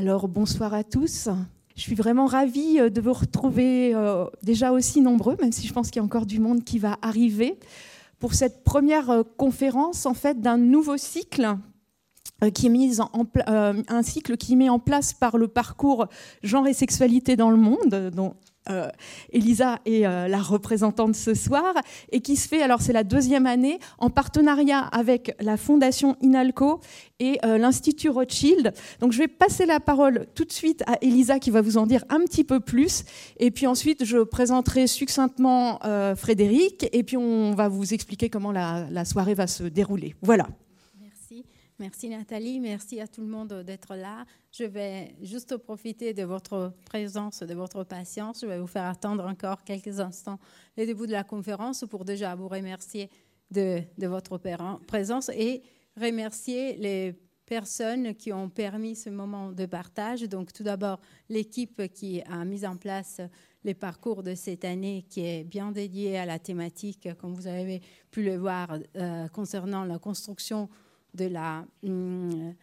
Alors bonsoir à tous. Je suis vraiment ravie euh, de vous retrouver euh, déjà aussi nombreux, même si je pense qu'il y a encore du monde qui va arriver, pour cette première euh, conférence en fait d'un nouveau cycle qui est en, un cycle qui met en place par le parcours genre et sexualité dans le monde, dont euh, Elisa est euh, la représentante ce soir, et qui se fait, alors c'est la deuxième année, en partenariat avec la Fondation Inalco et euh, l'Institut Rothschild. Donc je vais passer la parole tout de suite à Elisa qui va vous en dire un petit peu plus, et puis ensuite je présenterai succinctement Frédéric, et puis on va vous expliquer comment la soirée va se dérouler. Voilà. Merci Nathalie, merci à tout le monde d'être là. Je vais juste profiter de votre présence, de votre patience. Je vais vous faire attendre encore quelques instants le début de la conférence pour déjà vous remercier de, votre présence et remercier les personnes qui ont permis ce moment de partage. Donc tout d'abord l'équipe qui a mis en place les parcours de cette année qui est bien dédié à la thématique, comme vous avez pu le voir, euh, concernant la construction de la, hum,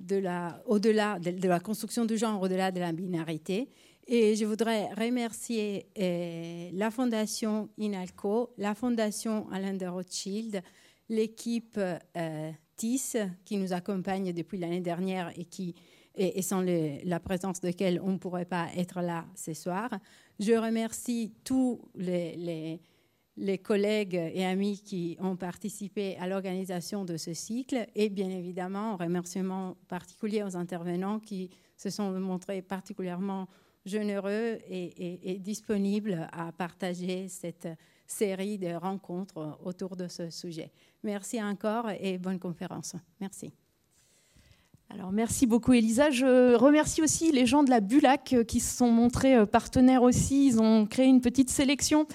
de la, au-delà de, la construction du genre, au-delà de la binarité. Et je voudrais remercier eh, la Fondation INALCO, la Fondation Alain de Rothschild, l'équipe euh, TIS qui nous accompagne depuis l'année dernière et, qui, et, sans la présence de laquelle on ne pourrait pas être là ce soir. Je remercie tous les collègues et amis qui ont participé à l'organisation de ce cycle et bien évidemment un remerciement particulier aux intervenants qui se sont montrés particulièrement généreux et, disponibles à partager cette série de rencontres autour de ce sujet. Merci encore et bonne conférence. Merci. Alors merci beaucoup Elisa. Je remercie aussi les gens de la Bulac euh, qui se sont montrés euh, partenaires aussi. Ils ont créé une petite sélection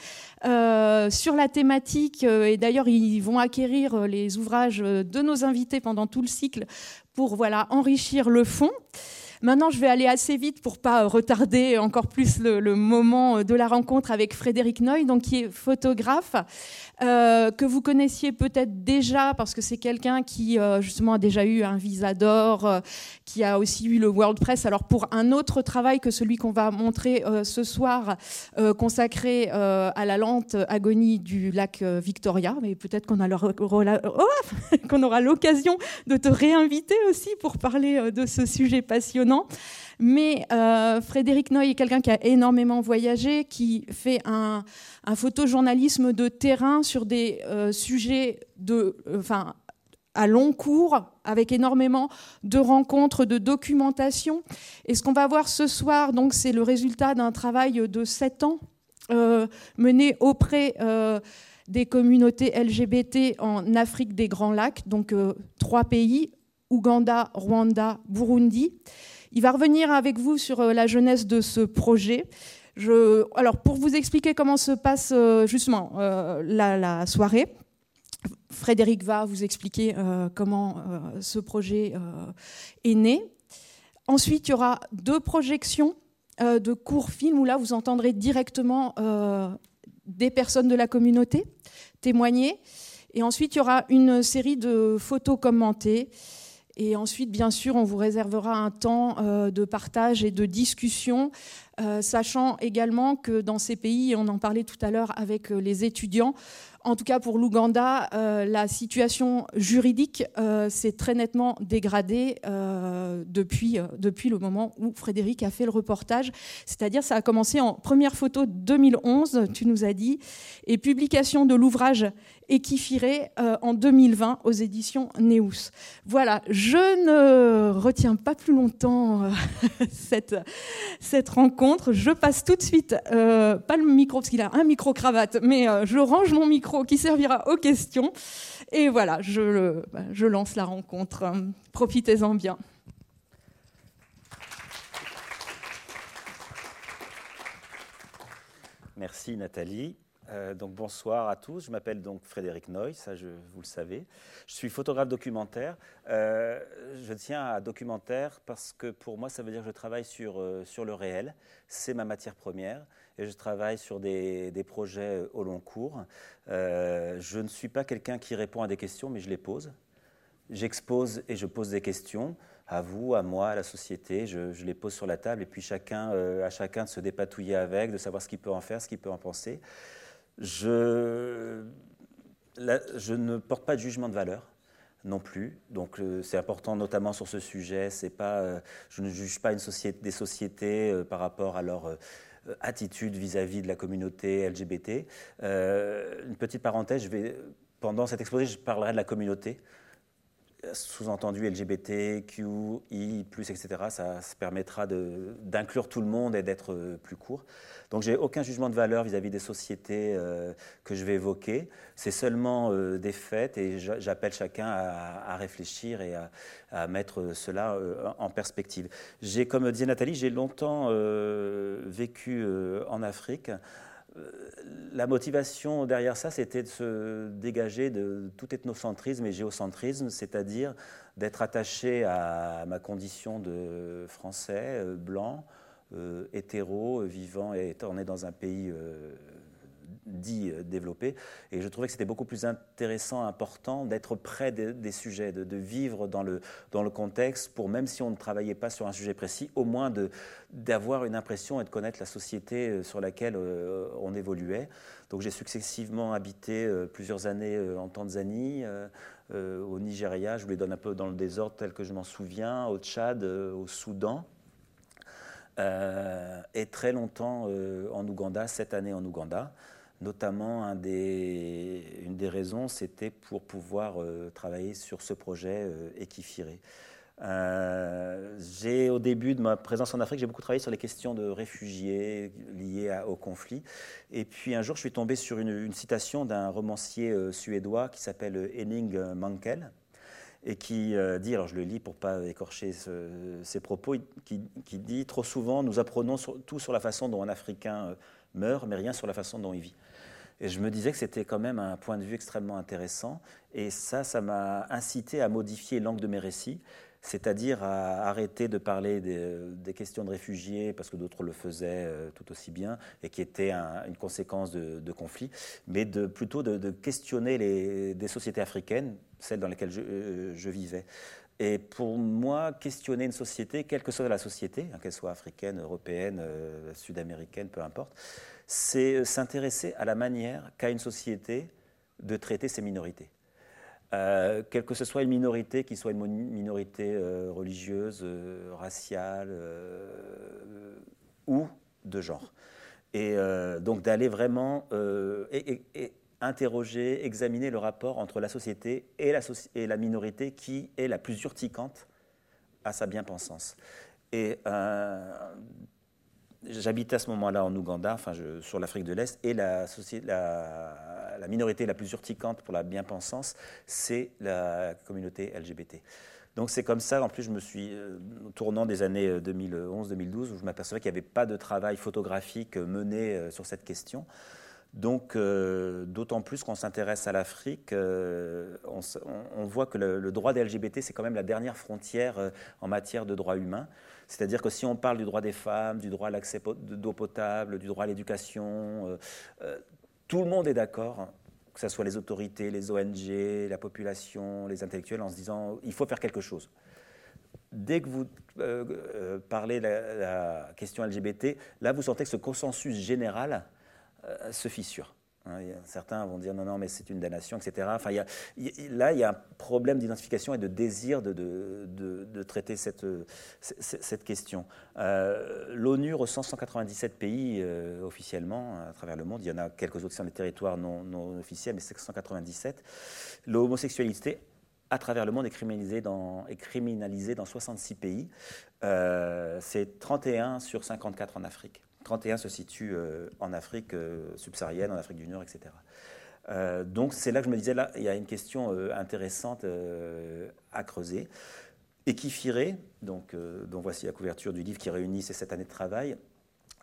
euh, sur la thématique et d'ailleurs ils vont acquérir les ouvrages de nos invités pendant tout le cycle pour voilà enrichir le fond. Maintenant, je vais aller assez vite pour pas retarder encore plus le, moment de la rencontre avec Frédéric Noy, donc qui est photographe, euh, que vous connaissiez peut-être déjà parce que c'est quelqu'un qui euh, justement a déjà eu un visa d'or, euh, qui a aussi eu le World Press. Alors pour un autre travail que celui qu'on va montrer ce soir, consacré à la lente agonie du lac Victoria, mais peut-être oh, qu'on aura l'occasion de te réinviter aussi pour parler de ce sujet passionnant. Mais euh, Frédéric Noy est quelqu'un qui a énormément voyagé, qui fait un, photojournalisme de terrain sur des euh, sujets de, euh, enfin, à long cours, avec énormément de rencontres, de documentation. Et ce qu'on va voir ce soir, donc, c'est le résultat d'un travail de sept ans mené auprès des communautés LGBT en Afrique des Grands Lacs, donc trois pays, Ouganda, Rwanda, Burundi. Il va revenir avec vous sur euh, la jeunesse de ce projet. Je, alors, pour vous expliquer comment se passe euh, justement euh, la, soirée, Frédéric va vous expliquer comment ce projet est né. Ensuite, il y aura deux projections de courts films où là, vous entendrez directement des personnes de la communauté témoigner. Et ensuite, il y aura une série de photos commentées et ensuite, bien sûr, on vous réservera un temps euh, de partage et de discussion, euh, sachant également que dans ces pays, on en parlait tout à l'heure avec euh, les étudiants, en tout cas pour l'Ouganda, la situation juridique s'est très nettement dégradée depuis, depuis le moment où Frédéric a fait le reportage. C'est-à-dire, ça a commencé en première photo 2011, tu nous as dit, et publication de l'ouvrage et qui firait euh, en 2020 aux éditions Neus. Voilà, je ne retiens pas plus longtemps euh, cette, cette rencontre. Je passe tout de suite, euh, pas le micro, parce qu'il a un micro-cravate, mais je range mon micro qui servira aux questions. Et voilà, je, bah, je lance la rencontre. Profitez-en bien. Merci Nathalie. Euh, donc bonsoir à tous, je m'appelle donc Frédéric Noy, ça vous le savez. Je suis photographe documentaire. Euh, je tiens à documentaire parce que pour moi ça veut dire que je travaille sur, euh, sur le réel, c'est ma matière première et je travaille sur des, des projets au long cours. je ne suis pas quelqu'un qui répond à des questions mais je les pose. J'expose et je pose des questions. à vous, à moi, à la société. Je, les pose sur la table et puis chacun, à chacun de se dépatouiller avec, de savoir ce qu'il peut en faire, ce qu'il peut en penser. Je, ne porte pas de jugement de valeur non plus. Donc c'est important notamment sur ce sujet. Pas, je ne juge pas des sociétés par rapport à leur euh, attitude vis-à-vis de la communauté LGBT. Euh, une petite parenthèse, pendant cet exposé, je parlerai de la communauté sous-entendu LGBT, QI, etc. Ça, permettra d'inclure tout le monde et d'être euh, plus court. Donc j'ai aucun jugement de valeur vis-à-vis des sociétés euh, que je vais évoquer. C'est seulement euh, des faits et j'appelle chacun à, réfléchir et à, mettre cela en perspective. J'ai, comme disait Nathalie, j'ai longtemps vécu en Afrique la motivation derrière ça, c'était de se dégager de tout ethnocentrisme et géocentrisme, c'est-à-dire d'être attaché à ma condition de français, euh, blanc, euh, hétéro, vivant et étant né dans un pays euh, dit euh, développé. Et je trouvais que c'était beaucoup plus intéressant, important d'être près des, sujets, de, vivre dans le, dans le contexte pour, même si on ne travaillait pas sur un sujet précis, au moins d'avoir une impression et de connaître la société euh, sur laquelle euh, on évoluait. Donc j'ai successivement habité plusieurs années en Tanzanie, au Nigeria, je vous les donne un peu dans le désordre tel que je m'en souviens, au Tchad, au Soudan. et très longtemps en Ouganda, sept années en Ouganda. Notamment, une des raisons, c'était pour pouvoir euh, travailler sur ce projet euh. Euh, j'ai, au début de ma présence en Afrique, j'ai beaucoup travaillé sur les questions de réfugiés liées au conflit. Et puis un jour, je suis tombé sur une, citation d'un romancier euh, suédois qui s'appelle Henning Mankell et qui dit, alors je le lis pour pas écorcher ses propos, qui, dit trop souvent nous apprenons tout sur la façon dont un Africain meurt, mais rien sur la façon dont il vit. Et je me disais que c'était quand même un point de vue extrêmement intéressant. Et ça, ça m'a incité à modifier l'angle de mes récits, c'est-à-dire à arrêter de parler des, questions de réfugiés, parce que d'autres le faisaient euh, tout aussi bien, et qui étaient une conséquence de, de conflits, mais de, plutôt de, questionner des sociétés africaines, celles dans lesquelles je, euh, je vivais. Et pour moi, questionner une société, quelle que soit la société, hein, qu'elle soit africaine, européenne, euh, sud-américaine, peu importe, c'est euh, s'intéresser à la manière qu'a une société de traiter ses minorités. Euh, quelle que ce soit une minorité, qui soit une minorité euh, religieuse, raciale ou de genre. Et donc d'aller vraiment interroger, examiner le rapport entre la société et la, minorité qui est la plus urticante à sa bien-pensance. J'habitais à ce moment-là en Ouganda, enfin sur l'Afrique de l'Est, et la, minorité la plus urticante pour la bien-pensance, c'est la communauté LGBT. Donc c'est comme ça, en plus je me suis, euh, tournant des années 2011-2012, euh, où je m'apercevais qu'il n'y avait pas de travail photographique mené euh, sur cette question. Donc, d'autant plus qu'on s'intéresse à l'Afrique, on, voit que le droit des LGBT, c'est quand même la dernière frontière en matière de droits humains. C'est-à-dire que si on parle du droit des femmes, du droit à l'accès d'eau potable, du droit à l'éducation, euh, euh, tout le monde est d'accord, que ce soit les autorités, les ONG, la population, les intellectuels, en se disant il faut faire quelque chose. Dès que vous euh, parlez de la, question LGBT, là vous sentez que ce consensus général se fissure. Hein, certains vont dire non, non, mais c'est une damnation, etc. Enfin, là, il y a un problème d'identification et de désir de, de, traiter cette, cette, question. Euh, L'ONU recense 197 pays euh, officiellement à travers le monde. Il y en a quelques autres sur les territoires non, officiels, mais c'est 197. L'homosexualité à travers le monde est criminalisée dans, est criminalisée dans 66 pays. Euh, c'est 31 sur 54 en Afrique. 31 se situe euh, en Afrique euh, subsaharienne, en Afrique du Nord, etc. Euh, donc c'est là que je me disais, là, il y a une question intéressante à creuser. Équifiré, donc, dont voici la couverture du livre qui réunit ces sept années de travail,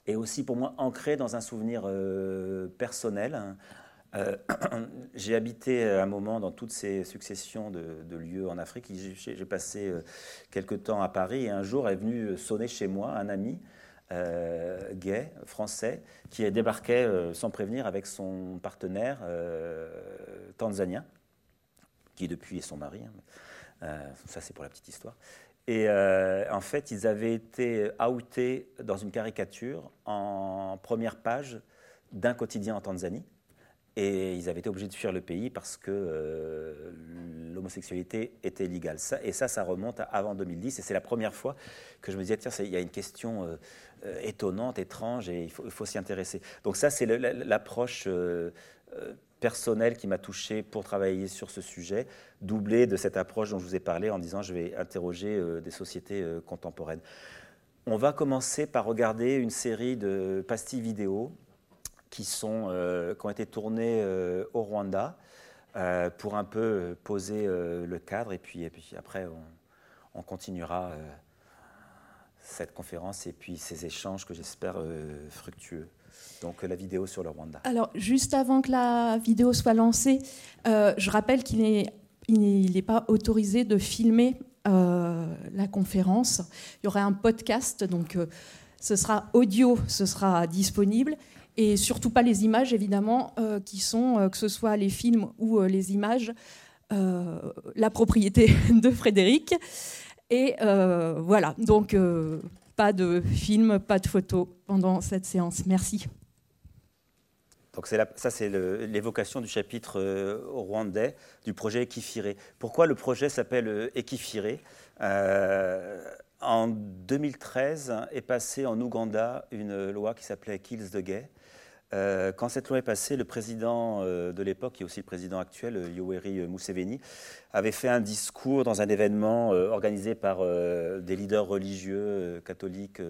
est aussi pour moi ancré dans un souvenir personnel. j'ai habité un moment dans toutes ces successions de, de lieux en Afrique. J'ai passé quelques temps à Paris et un jour est venu sonner chez moi un ami euh, gay, français, qui débarquait euh, sans prévenir avec son partenaire euh, tanzanien, qui depuis est son mari. Hein. ça, c'est pour la petite histoire. Et en fait, ils avaient été outés dans une caricature en première page d'un quotidien en Tanzanie. Et ils avaient été obligés de fuir le pays parce que euh, l'homosexualité était illégale. et ça, ça remonte à avant 2010. Et c'est la première fois que je me disais, tiens, il y a une question euh, étonnante, étrange, et il faut, s'y intéresser. Donc ça, c'est l'approche personnel qui m'a touché pour travailler sur ce sujet, doublé de cette approche dont je vous ai parlé en disant je vais interroger euh, des sociétés euh, contemporaines. On va commencer par regarder une série de pastilles vidéo qui, sont, euh, qui ont été tournées au Rwanda pour un peu poser le cadre et puis, et puis après on, on continuera cette conférence et puis ces échanges que j'espère fructueux donc la vidéo sur le Rwanda. Alors, juste avant que la vidéo soit lancée, euh, je rappelle qu'il n'est il pas autorisé de filmer euh, la conférence. Il y aura un podcast, donc euh, ce sera audio, ce sera disponible. Et surtout pas les images, évidemment, qui sont, que ce soit les films ou les images, la propriété de Frédéric. Et voilà, donc pas de film, pas de photos pendant cette séance. Merci. Donc ça, c'est l'évocation du chapitre euh, rwandais du projet Ekifiré. Pourquoi le projet s'appelle euh, Ekifiré euh, En 2013 est passée en Ouganda une loi qui s'appelait Kills the Gay. Quand cette loi est passée, le président de l'époque, qui est aussi le président actuel, Yoweri Museveni, avait fait un discours dans un événement organisé par des leaders religieux, catholiques,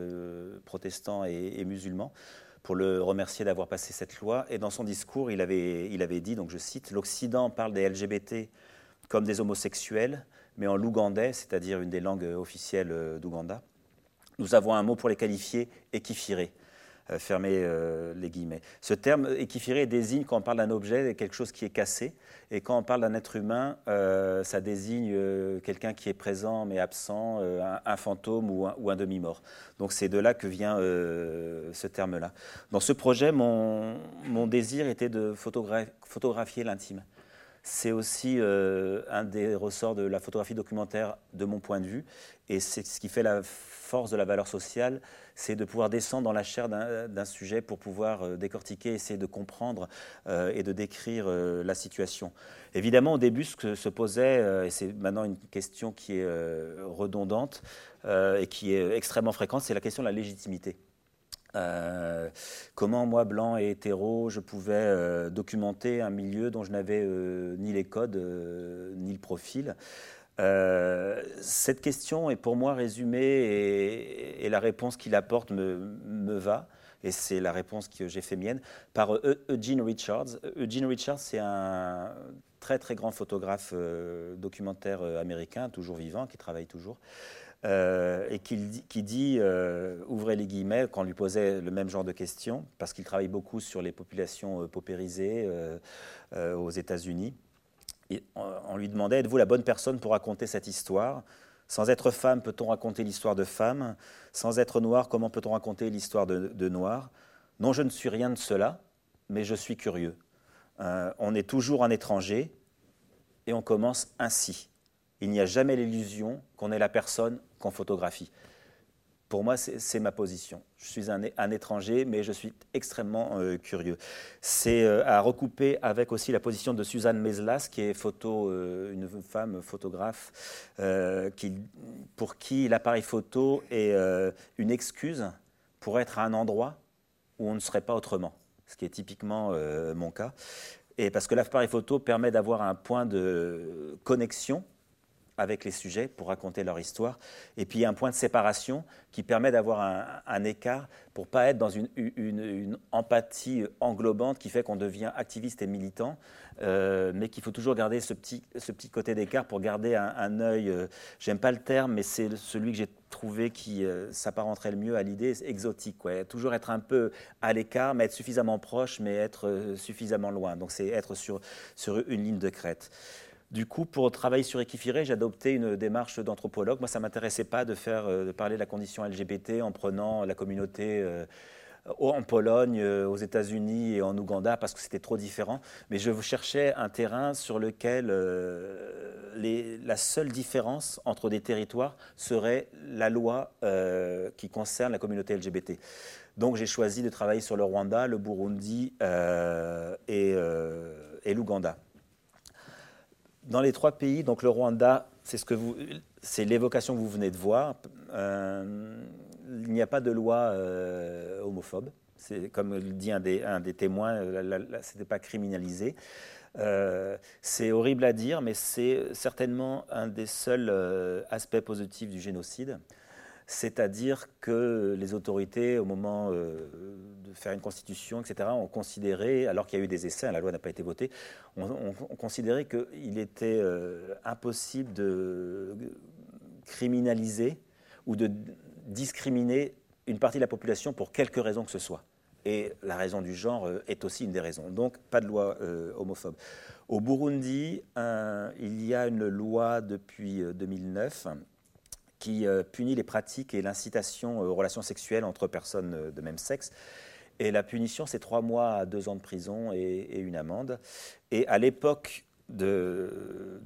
protestants et musulmans pour le remercier d'avoir passé cette loi. Et dans son discours, il avait, il avait dit, donc je cite, l'Occident parle des LGBT comme des homosexuels, mais en lougandais, c'est-à-dire une des langues officielles d'Ouganda, nous avons un mot pour les qualifier, équifiré. Euh, fermer euh, les guillemets. Ce terme équifiré désigne quand on parle d'un objet quelque chose qui est cassé, et quand on parle d'un être humain, euh, ça désigne quelqu'un qui est présent mais absent, un, fantôme ou un, demi-mort. Donc c'est de là que vient ce terme-là. Dans ce projet, mon désir était de photographier l'intime. C'est aussi un des ressorts de la photographie documentaire de mon point de vue, et c'est ce qui fait la force de la valeur sociale, c'est de pouvoir descendre dans la chair d'un sujet pour pouvoir euh, décortiquer, essayer de comprendre euh, et de décrire euh, la situation. Évidemment, au début, ce que se posait, et c'est maintenant une question qui est redondante et qui est extrêmement fréquente, c'est la question de la légitimité. comment moi, blanc et hétéro, je pouvais documenter un milieu dont je n'avais ni les codes ni le profil. Euh, cette question est pour moi résumée et, la réponse qu'il apporte me, me, va, et c'est la réponse que j'ai fait mienne, par Eugene Richards. Eugene Richards, c'est un très très grand photographe euh, documentaire euh, américain, toujours vivant, qui travaille toujours. et qui, qui dit, ouvrez les guillemets, quand on lui posait le même genre de questions, parce qu'il travaille beaucoup sur les populations paupérisées aux États-Unis on lui demandait Êtes-vous la bonne personne pour raconter cette histoire? Sans être femme, peut-on raconter l'histoire de femme? Sans être noir, comment peut-on raconter l'histoire de, noir? Non, je ne suis rien de cela, mais je suis curieux. Euh, on est toujours un étranger et on commence ainsi. Il n'y a jamais l'illusion qu'on est la personne qu'on photographie. Pour moi, c'est ma position. Je suis un, étranger, mais je suis extrêmement euh, curieux. C'est euh, à recouper avec aussi la position de Suzanne Meslas, qui est euh, une femme photographe, pour qui l'appareil photo est une excuse pour être à un endroit où on ne serait pas autrement, ce qui est typiquement mon cas. Et parce que l'appareil photo permet d'avoir un point de connexion avec les sujets pour raconter leur histoire. Et puis il y a un point de séparation qui permet d'avoir un, écart pour pas être dans une, empathie englobante qui fait qu'on devient activiste et militant, euh, mais qu'il faut toujours garder ce petit, ce petit côté d'écart pour garder un, œil, euh, j'aime pas le terme, mais c'est celui que j'ai trouvé qui euh, s'apparenterait le mieux à l'idée exotique. Quoi. Toujours être un peu à l'écart, mais être suffisamment proche, mais être suffisamment loin. Donc c'est être sur, sur une ligne de crête. Du coup, pour travailler sur Equifiré, j'ai adopté une démarche d'anthropologue. Moi, ça ne m'intéressait pas euh, de parler de la condition LGBT en prenant la communauté euh, en Pologne, euh, aux États-Unis et en Ouganda parce que c'était trop différent. Mais je cherchais un terrain sur lequel la seule différence entre des territoires serait la loi qui concerne la communauté LGBT. Donc j'ai choisi de travailler sur le Rwanda, le Burundi et l'Ouganda. Dans les trois pays, donc le Rwanda, c'est l'évocation que vous venez de voir il n'y a pas de loi euh, homophobe. Comme le dit un des, un des témoins, euh, pas criminalisé. Euh, c'est horrible à dire, mais c'est certainement un des seuls aspects positifs du génocide. C'est-à-dire que les autorités, au moment de faire une constitution, etc., ont considéré, alors qu'il y a eu des essais, hein, la loi n'a pas été votée, ont, considéré qu'il était impossible de criminaliser ou de discriminer une partie de la population pour quelque raison que ce soit. Et la raison du genre euh, est aussi une des raisons. Donc, pas de loi euh, homophobe. Au Burundi, il y a une loi depuis 2009 euh, qui punit les pratiques et l'incitation aux relations sexuelles entre personnes de même sexe. Et la punition, c'est trois mois à deux ans de prison et, une amende. Et à l'époque de,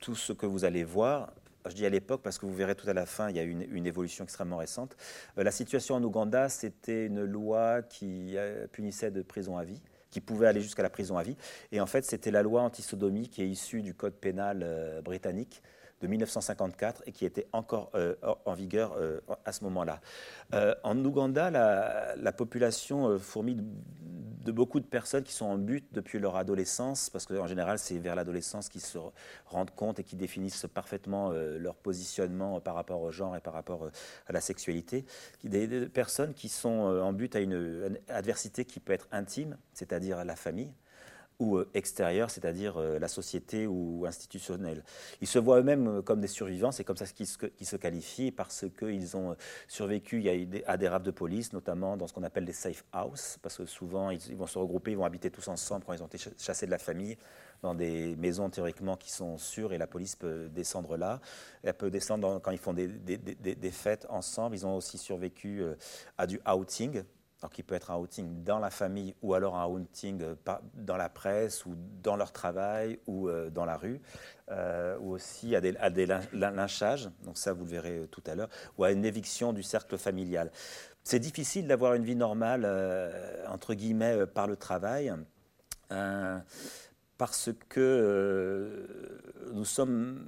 tout ce que vous allez voir, je dis à l'époque parce que vous verrez tout à la fin, il y a une, une évolution extrêmement récente. Euh, la situation en Ouganda, c'était une loi qui euh, punissait de prison à vie qui pouvait aller jusqu'à la prison à vie. Et en fait, c'était la loi anti-sodomie qui est issue du code pénal euh, britannique de 1954 et qui était encore en vigueur à ce moment-là. en Ouganda, la, la population fourmille de beaucoup de personnes qui sont en but depuis leur adolescence, parce qu'en général, c'est vers l'adolescence qu'ils se rendent compte et qui définissent parfaitement euh, leur positionnement par rapport au genre et par rapport euh, à la sexualité. Des, personnes qui sont euh, en but à une adversité qui peut être intime, c'est-à-dire la famille, ou euh, extérieur, c'est-à-dire euh, la société ou institutionnelle. Ils se voient eux-mêmes euh, comme des survivants, c'est comme ça qu'ils se, qualifient, parce qu'ils ont survécu à des rafles de police, notamment dans ce qu'on appelle des safe houses, parce que souvent ils, vont se regrouper, ils vont habiter tous ensemble quand ils ont été chassés de la famille, dans des maisons théoriquement qui sont sûres, et la police peut descendre là. Elle peut descendre quand ils font des, fêtes ensemble. Ils ont aussi survécu à du outing, donc, il peut être un outing dans la famille ou alors un outing euh, dans la presse ou dans leur travail ou euh, dans la rue, euh, ou aussi à des, à des, lynchages, donc ça vous le verrez tout à l'heure, ou à une éviction du cercle familial. C'est difficile d'avoir une vie normale, entre guillemets, par le travail, parce que nous sommes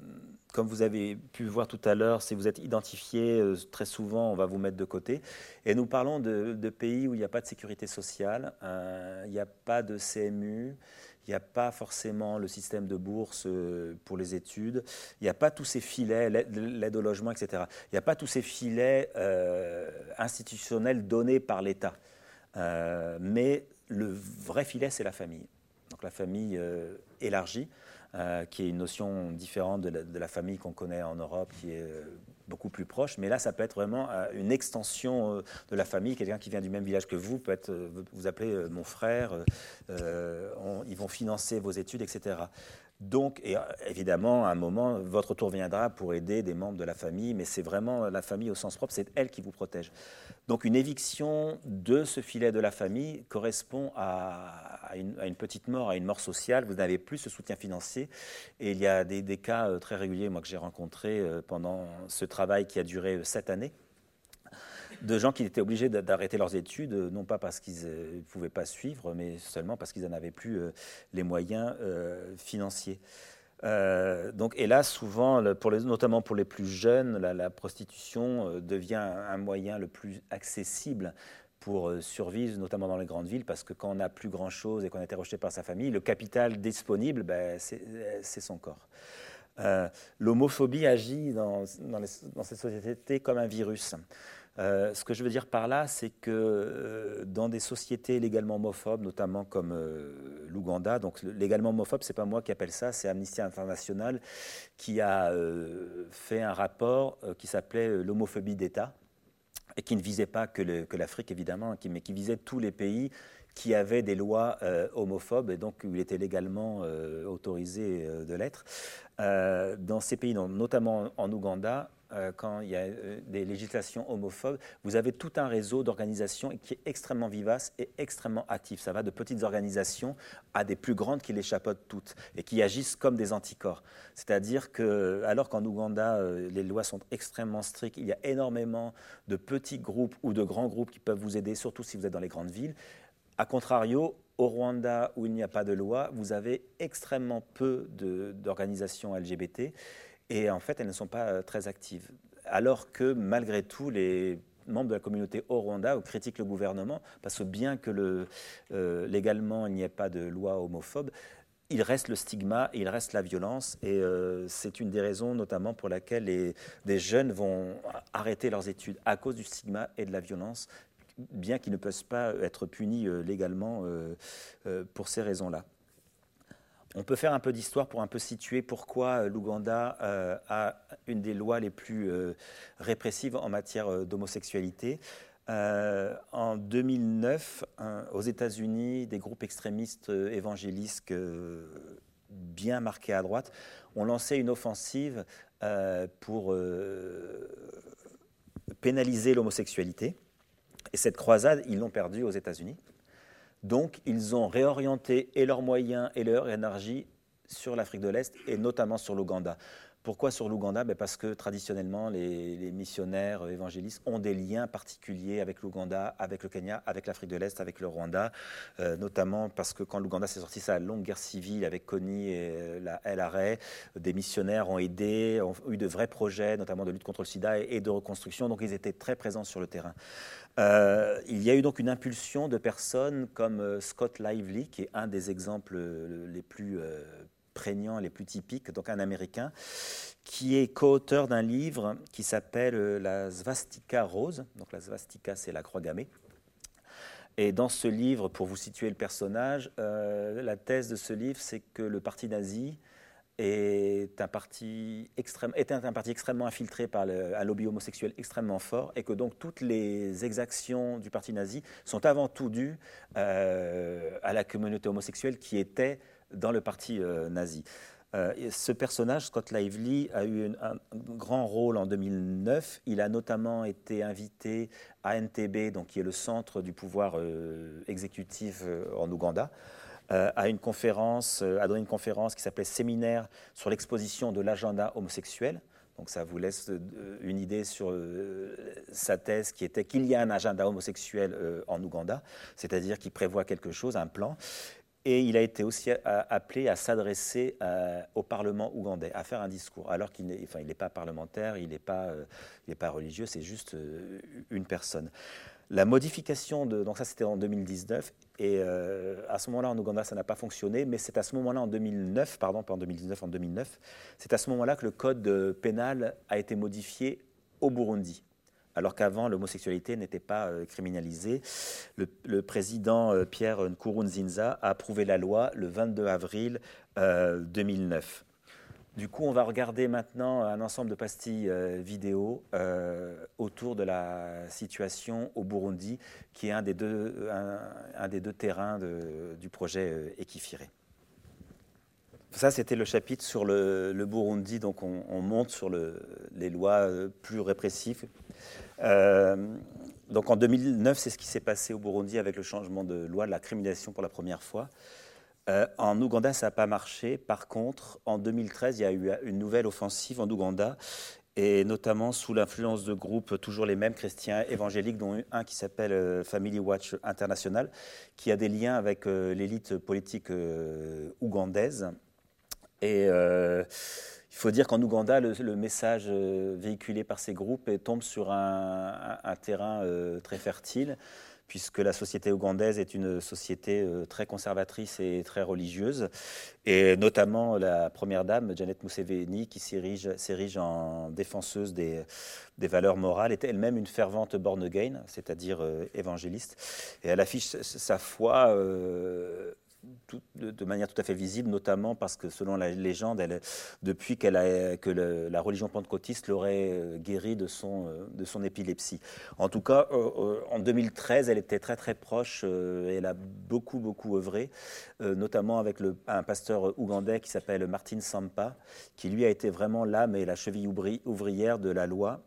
comme vous avez pu voir tout à l'heure, si vous êtes identifié, euh, très souvent, on va vous mettre de côté. Et nous parlons de, pays où il n'y a pas de sécurité sociale, euh, il n'y a pas de CMU, il n'y a pas forcément le système de bourse euh, pour les études, il n'y a pas tous ces filets, l'aide au logement, etc. Il n'y a pas tous ces filets institutionnels donnés par l'État. mais le vrai filet, c'est la famille. Donc la famille élargie. Euh, qui est une notion différente de la, famille qu'on connaît en Europe, qui est euh, beaucoup plus proche. Mais là, ça peut être vraiment euh, une extension de la famille. Quelqu'un qui vient du même village que vous peut être, vous appelez mon frère. ils vont financer vos études, etc. Donc, évidemment, à un moment, votre tour viendra pour aider des membres de la famille, mais c'est vraiment la famille au sens propre, c'est elle qui vous protège. Donc, une éviction de ce filet de la famille correspond à, à, une, petite mort, à une mort sociale. Vous n'avez plus ce soutien financier. Et il y a des, cas euh, très réguliers, moi, que j'ai rencontrés euh, pendant ce travail qui a duré euh, sept années de gens qui étaient obligés d'arrêter leurs études, non pas parce qu'ils ne pouvaient pas suivre, mais seulement parce qu'ils n'en avaient plus les moyens financiers. donc, et là, souvent, notamment pour les plus jeunes, la prostitution devient un moyen le plus accessible pour euh, survivre, notamment dans les grandes villes, parce que quand on n'a plus grand-chose et qu'on a été rejeté par sa famille, le capital disponible, ben, c'est son corps. Euh, l'homophobie agit dans, dans, cette société comme un virus. Euh, ce que je veux dire par là, c'est que dans des sociétés légalement homophobes, notamment comme l'Ouganda, donc légalement homophobe, c'est pas moi qui appelle ça, c'est Amnesty International qui a fait un rapport qui s'appelait l'homophobie d'État et qui ne visait pas que l'Afrique, évidemment, mais qui visait tous les pays qui avaient des lois euh, homophobes et donc il était légalement euh, autorisé euh, de l'être. dans ces pays, notamment en Ouganda, euh, quand il y a euh, des législations homophobes, vous avez tout un réseau d'organisations qui est extrêmement vivace et extrêmement actif. Ça va de petites organisations à des plus grandes qui les chapeautent toutes et qui agissent comme des anticorps. C'est-à-dire que, alors qu'en Ouganda, euh, les lois sont extrêmement strictes, il y a énormément de petits groupes ou de grands groupes qui peuvent vous aider, surtout si vous êtes dans les grandes villes. A contrario, au Rwanda, où il n'y a pas de loi, vous avez extrêmement peu d'organisations LGBT et en fait, elles ne sont pas euh, très actives. Alors que malgré tout, les membres de la communauté au Rwanda critiquent le gouvernement parce que bien que euh, légalement il n'y ait pas de loi homophobe, il reste le stigma, il reste la violence, et euh, c'est une des raisons notamment pour laquelle les, des jeunes vont arrêter leurs études à cause du stigma et de la violence, bien qu'ils ne puissent pas être punis légalement pour ces raisons-là. On peut faire un peu d'histoire pour un peu situer pourquoi euh, l'Ouganda euh, a une des lois les plus euh, répressives en matière d'homosexualité. en 2009, aux États-Unis, des groupes extrémistes évangélistes bien marqués à droite ont lancé une offensive pour pénaliser l'homosexualité. Et cette croisade, ils l'ont perdue aux États-Unis. Donc, ils ont réorienté et leurs moyens et leur énergie sur l'Afrique de l'Est et notamment sur l'Ouganda. Pourquoi sur l'Ouganda? Ben Parce que traditionnellement, les, missionnaires évangélistes ont des liens particuliers avec l'Ouganda, avec le Kenya, avec l'Afrique de l'Est, avec le Rwanda, euh, notamment parce que quand l'Ouganda s'est sorti sa longue guerre civile avec Kony et euh, la LRA, des missionnaires ont aidé, ont eu de vrais projets, notamment de lutte contre le sida et, de reconstruction, donc ils étaient très présents sur le terrain. Euh, il y a eu donc une impulsion de personnes comme Scott Lively, qui est un des exemples les plus prégnants, les plus typiques, donc un Américain, qui est co-auteur d'un livre qui s'appelle euh, La Svastika Rose. Donc la Svastika, c'est la croix gammée. Et dans ce livre, pour vous situer le personnage, euh, la thèse de ce livre, c'est que le parti nazi est un parti, extrême, était un parti extrêmement infiltré par un lobby homosexuel extrêmement fort et que donc toutes les exactions du parti nazi sont avant tout dues euh, à la communauté homosexuelle qui était dans le parti euh, nazi. Euh, ce personnage, Scott Lively, a eu un, grand rôle en 2009. Il a notamment été invité à NTB, donc qui est le centre du pouvoir euh, exécutif en Ouganda, à une conférence, a donné une conférence qui s'appelait Séminaire sur l'exposition de l'agenda homosexuel. Donc ça vous laisse une idée sur sa thèse qui était qu'il y a un agenda homosexuel en Ouganda, c'est-à-dire qu'il prévoit quelque chose, un plan. Et il a été aussi euh, appelé à s'adresser euh, au Parlement ougandais, à faire un discours, alors qu'il n'est pas parlementaire, il n'est pas, euh, pas, religieux, c'est juste une personne. La modification de. Donc, ça, c'était en 2019. Et à ce moment-là, en Ouganda, ça n'a pas fonctionné. Mais c'est à ce moment-là, en 2009, pardon, pas en 2019, en 2009, c'est à ce moment-là que le code pénal a été modifié au Burundi alors qu'avant l'homosexualité n'était pas euh, criminalisée. Le, président euh, Pierre Nkurunziza a approuvé la loi le 22 avril 2009. Euh, du coup, on va regarder maintenant un ensemble de pastilles vidéo autour de la situation au Burundi, qui est un des deux, un, des deux terrains du projet Equifiré. Ça, c'était le chapitre sur le, Burundi. Donc, on, monte sur les lois plus répressives donc en 2009, c'est ce qui s'est passé au Burundi avec le changement de loi de la criminalisation pour la première fois. Euh, en Ouganda, ça n'a pas marché. Par contre, en 2013, il y a eu une nouvelle offensive en Ouganda, et notamment sous l'influence de groupes toujours les mêmes chrétiens évangéliques, dont un qui s'appelle euh, Family Watch International, qui a des liens avec l'élite politique ougandaise. Et il faut dire qu'en Ouganda, le, message euh, véhiculé par ces groupes tombe sur un, terrain euh, très fertile, puisque la société ougandaise est une société euh, très conservatrice et très religieuse, et notamment la première dame, Janet Museveni, qui s'érige en défenseuse des, valeurs morales, était elle-même une fervente born again, c'est-à-dire évangéliste, et elle affiche sa foi de, manière tout à fait visible, notamment parce que selon la légende, elle, depuis qu'elle a, que la religion pentecôtiste l'aurait euh, guérie de son, euh, de son épilepsie. En tout cas, euh, en 2013, elle était très très proche et elle a beaucoup beaucoup œuvré, notamment avec un pasteur ougandais qui s'appelle Martin Sampa, qui lui a été vraiment l'âme et la cheville ouvrière de la loi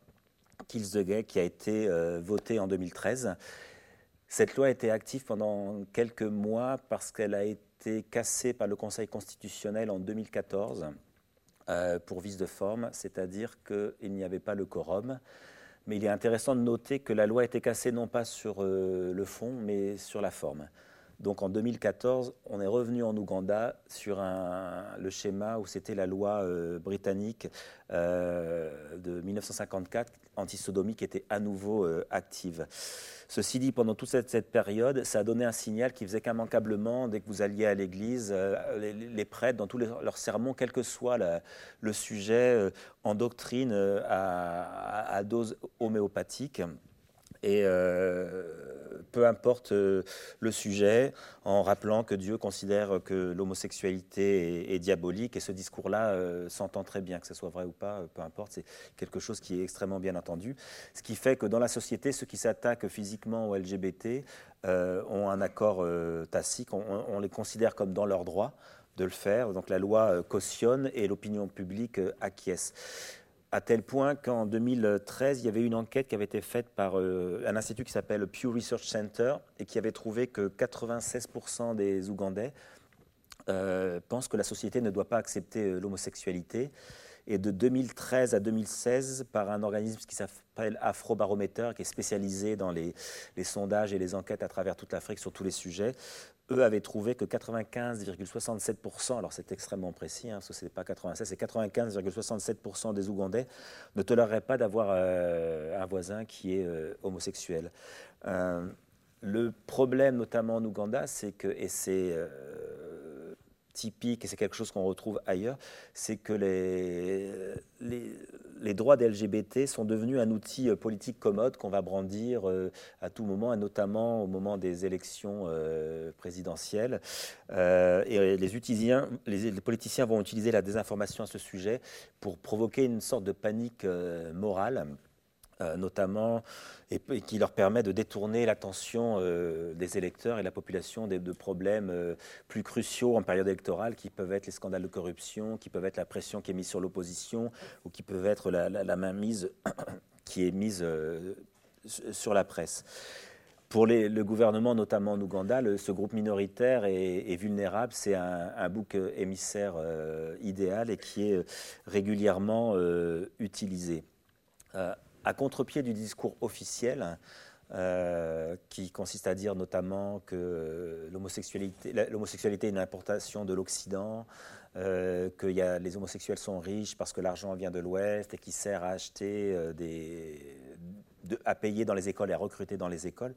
Kills the Gay qui a été votée en 2013 cette loi a été active pendant quelques mois parce qu'elle a été cassée par le Conseil constitutionnel en 2014 euh, pour vice de forme, c'est-à-dire qu'il n'y avait pas le quorum. Mais il est intéressant de noter que la loi a été cassée non pas sur euh, le fond, mais sur la forme. Donc en 2014, on est revenu en Ouganda sur le schéma où c'était la loi euh, britannique de 1954 anti-sodomie qui était à nouveau active. Ceci dit, pendant toute cette, période, ça a donné un signal qui faisait qu'immanquablement, dès que vous alliez à l'église, euh, les, prêtres, dans tous leurs sermons, quel que soit le sujet, euh, en doctrine euh, à, dose homéopathique, et euh, peu importe euh, le sujet, en rappelant que Dieu considère que l'homosexualité est, diabolique, et ce discours-là euh, s'entend très bien, que ce soit vrai ou pas, peu importe, c'est quelque chose qui est extrêmement bien entendu. Ce qui fait que dans la société, ceux qui s'attaquent physiquement aux LGBT ont un accord tacite, on, les considère comme dans leur droit de le faire, donc la loi cautionne et l'opinion publique acquiesce à tel point qu'en 2013, il y avait une enquête qui avait été faite par euh, un institut qui s'appelle Pew Research Center et qui avait trouvé que 96% des Ougandais euh, pensent que la société ne doit pas accepter euh, l'homosexualité. Et de 2013 à 2016, par un organisme qui s'appelle Afrobarometer, qui est spécialisé dans les, sondages et les enquêtes à travers toute l'Afrique sur tous les sujets, eux avaient trouvé que 95,67%, alors c'est extrêmement précis, hein, ce n'est pas 96, c'est 95,67% des Ougandais ne toléreraient pas d'avoir euh, un voisin qui est euh, homosexuel. Euh, le problème, notamment en Ouganda, c'est que, et c'est typique, et c'est quelque chose qu'on retrouve ailleurs, c'est que les, droits des LGBT sont devenus un outil euh, politique commode qu'on va brandir euh, à tout moment, et notamment au moment des élections euh, présidentielles. et les, les, les, politiciens vont utiliser la désinformation à ce sujet pour provoquer une sorte de panique morale. Notamment et, qui leur permet de détourner l'attention euh, des électeurs et la population de, problèmes euh, plus cruciaux en période électorale, qui peuvent être les scandales de corruption, qui peuvent être la pression qui est mise sur l'opposition, ou qui peuvent être la, mainmise qui est mise euh, sur la presse. Pour le gouvernement, notamment en Ouganda, ce groupe minoritaire est, vulnérable. C'est un, bouc émissaire idéal et qui est régulièrement utilisé à contre-pied du discours officiel. Euh, qui consiste à dire notamment que l'homosexualité, est une importation de l'Occident, euh, que y a, les homosexuels sont riches parce que l'argent vient de l'Ouest et qui sert à acheter euh, des, à payer dans les écoles et à recruter dans les écoles.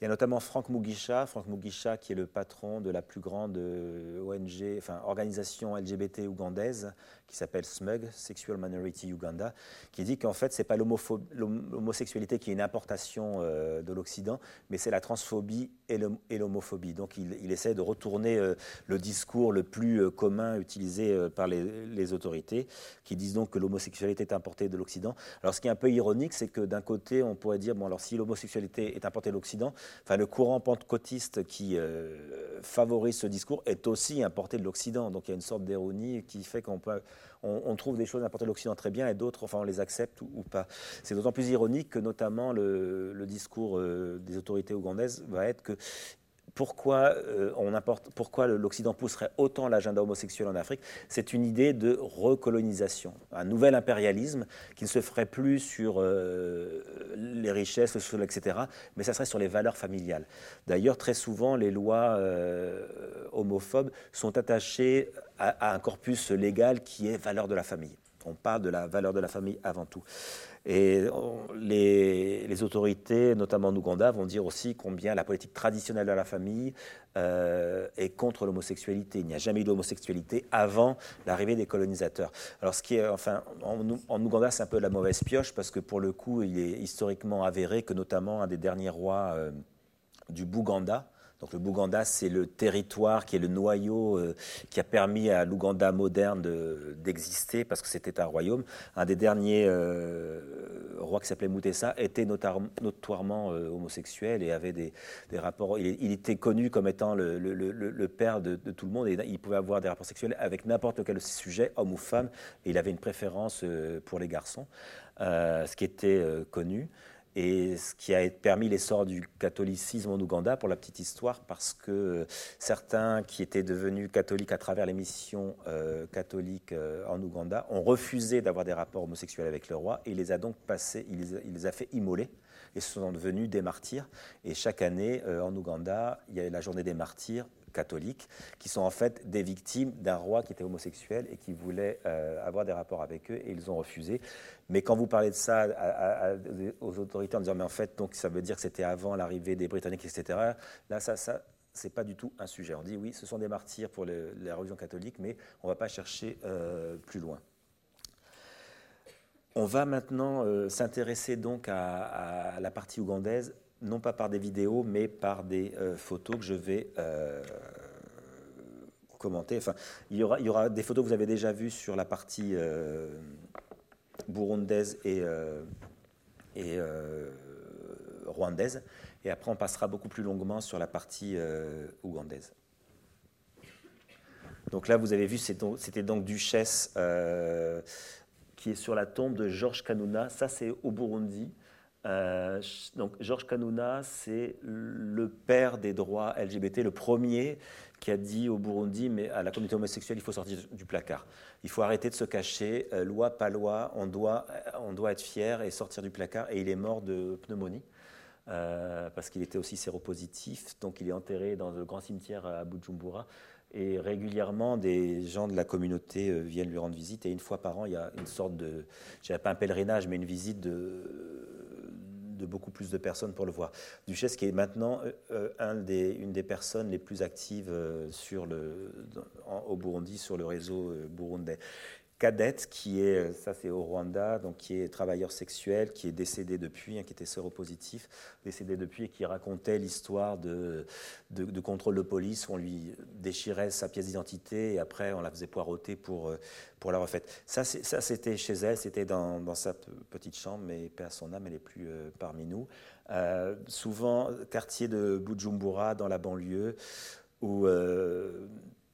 Il y a notamment Franck Mugisha, Franck Mugisha qui est le patron de la plus grande euh, ONG, enfin organisation LGBT ougandaise qui s'appelle SMUG, Sexual Minority Uganda, qui dit qu'en fait c'est pas l'homosexualité qui est une importation euh, de l'Occident, mais c'est la transphobie et l'homophobie. Donc il, essaie de retourner euh, le discours le plus commun utilisé par les, les autorités, qui disent donc que l'homosexualité est importée de l'Occident. Alors ce qui est un peu ironique, c'est que d'un côté on pourrait dire, bon, alors si l'homosexualité est importée de l'Occident, le courant pentecôtiste qui euh, favorise ce discours est aussi importé de l'Occident. Donc il y a une sorte d'ironie qui fait qu'on peut, on, trouve des choses importées de l'Occident très bien et d'autres, enfin, on les accepte ou, pas. C'est d'autant plus ironique que notamment le, discours euh, des autorités ougandaises va être que pourquoi, euh, on importe, pourquoi l'Occident pousserait autant l'agenda homosexuel en Afrique? C'est une idée de recolonisation, un nouvel impérialisme qui ne se ferait plus sur euh, les richesses, le sol, etc., mais ça serait sur les valeurs familiales. D'ailleurs, très souvent, les lois homophobes sont attachées à, un corpus légal qui est valeur de la famille. On parle de la valeur de la famille avant tout. Et les, autorités, notamment en Ouganda, vont dire aussi combien la politique traditionnelle de la famille euh, est contre l'homosexualité. Il n'y a jamais eu d'homosexualité avant l'arrivée des colonisateurs. Alors, ce qui est, enfin, en, Ouganda, c'est un peu la mauvaise pioche parce que pour le coup, il est historiquement avéré que notamment un des derniers rois euh, du Bouganda, Donc le Bouganda, c'est le territoire qui est le noyau euh, qui a permis à l'Ouganda moderne d'exister parce que c'était un royaume. Un des derniers euh, rois qui s'appelait Mutesa était notoirement euh, homosexuel et avait des, rapports. Il, était connu comme étant le, père de, tout le monde et il pouvait avoir des rapports sexuels avec n'importe quel sujet, homme ou femme, et il avait une préférence pour les garçons, ce qui était connu et ce qui a permis l'essor du catholicisme en Ouganda, pour la petite histoire, parce que certains qui étaient devenus catholiques à travers les missions euh, catholiques euh, en Ouganda ont refusé d'avoir des rapports homosexuels avec le roi et il les a donc passés, il les a, fait immoler et sont devenus des martyrs. Et chaque année, euh, en Ouganda, il y a la journée des martyrs catholiques, qui sont en fait des victimes d'un roi qui était homosexuel et qui voulait euh, avoir des rapports avec eux et ils ont refusé. Mais quand vous parlez de ça aux autorités en disant mais en fait donc ça veut dire que c'était avant l'arrivée des Britanniques etc. Là ça ça c'est pas du tout un sujet. On dit oui ce sont des martyrs pour la religion catholique mais on va pas chercher euh, plus loin. On va maintenant euh, s'intéresser donc à, la partie ougandaise non pas par des vidéos, mais par des euh, photos que je vais euh, commenter. Il y, aura, des photos que vous avez déjà vues sur la partie burundaise et, et rwandaise. Et après, on passera beaucoup plus longuement sur la partie ougandaise. Donc là, vous avez vu, c'était donc Duchesse qui est sur la tombe de Georges Kanuna. Ça, c'est au Burundi. Euh, donc Georges Kanuna, c'est le père des droits LGBT, le premier qui a dit au Burundi, mais à la communauté homosexuelle, il faut sortir du placard. Il faut arrêter de se cacher. Euh, loi, pas loi, on doit, euh, on doit être fier et sortir du placard. Et il est mort de pneumonie. parce qu'il était aussi séropositif, donc il est enterré dans le grand cimetière à Bujumbura. Et régulièrement, des gens de la communauté viennent lui rendre visite. Et une fois par an, il y a une sorte de, je dirais pas un pèlerinage, mais une visite de, beaucoup plus de personnes pour le voir. Duchesse qui est maintenant euh, euh, des, une des personnes les plus actives euh, au Burundi sur le réseau burundais. Cadette, qui est, ça c'est au Rwanda, donc qui est travailleur sexuel, qui est décédé depuis, hein, qui était séropositif, décédé depuis et qui racontait l'histoire de, de, contrôle de police où on lui déchirait sa pièce d'identité et après on la faisait poireauter pour, pour la refaite. Ça, c'était chez elle, c'était dans, dans, sa petite chambre, mais père son âme, elle n'est plus euh, parmi nous. Euh, souvent, quartier de Bujumbura, dans la banlieue, où euh,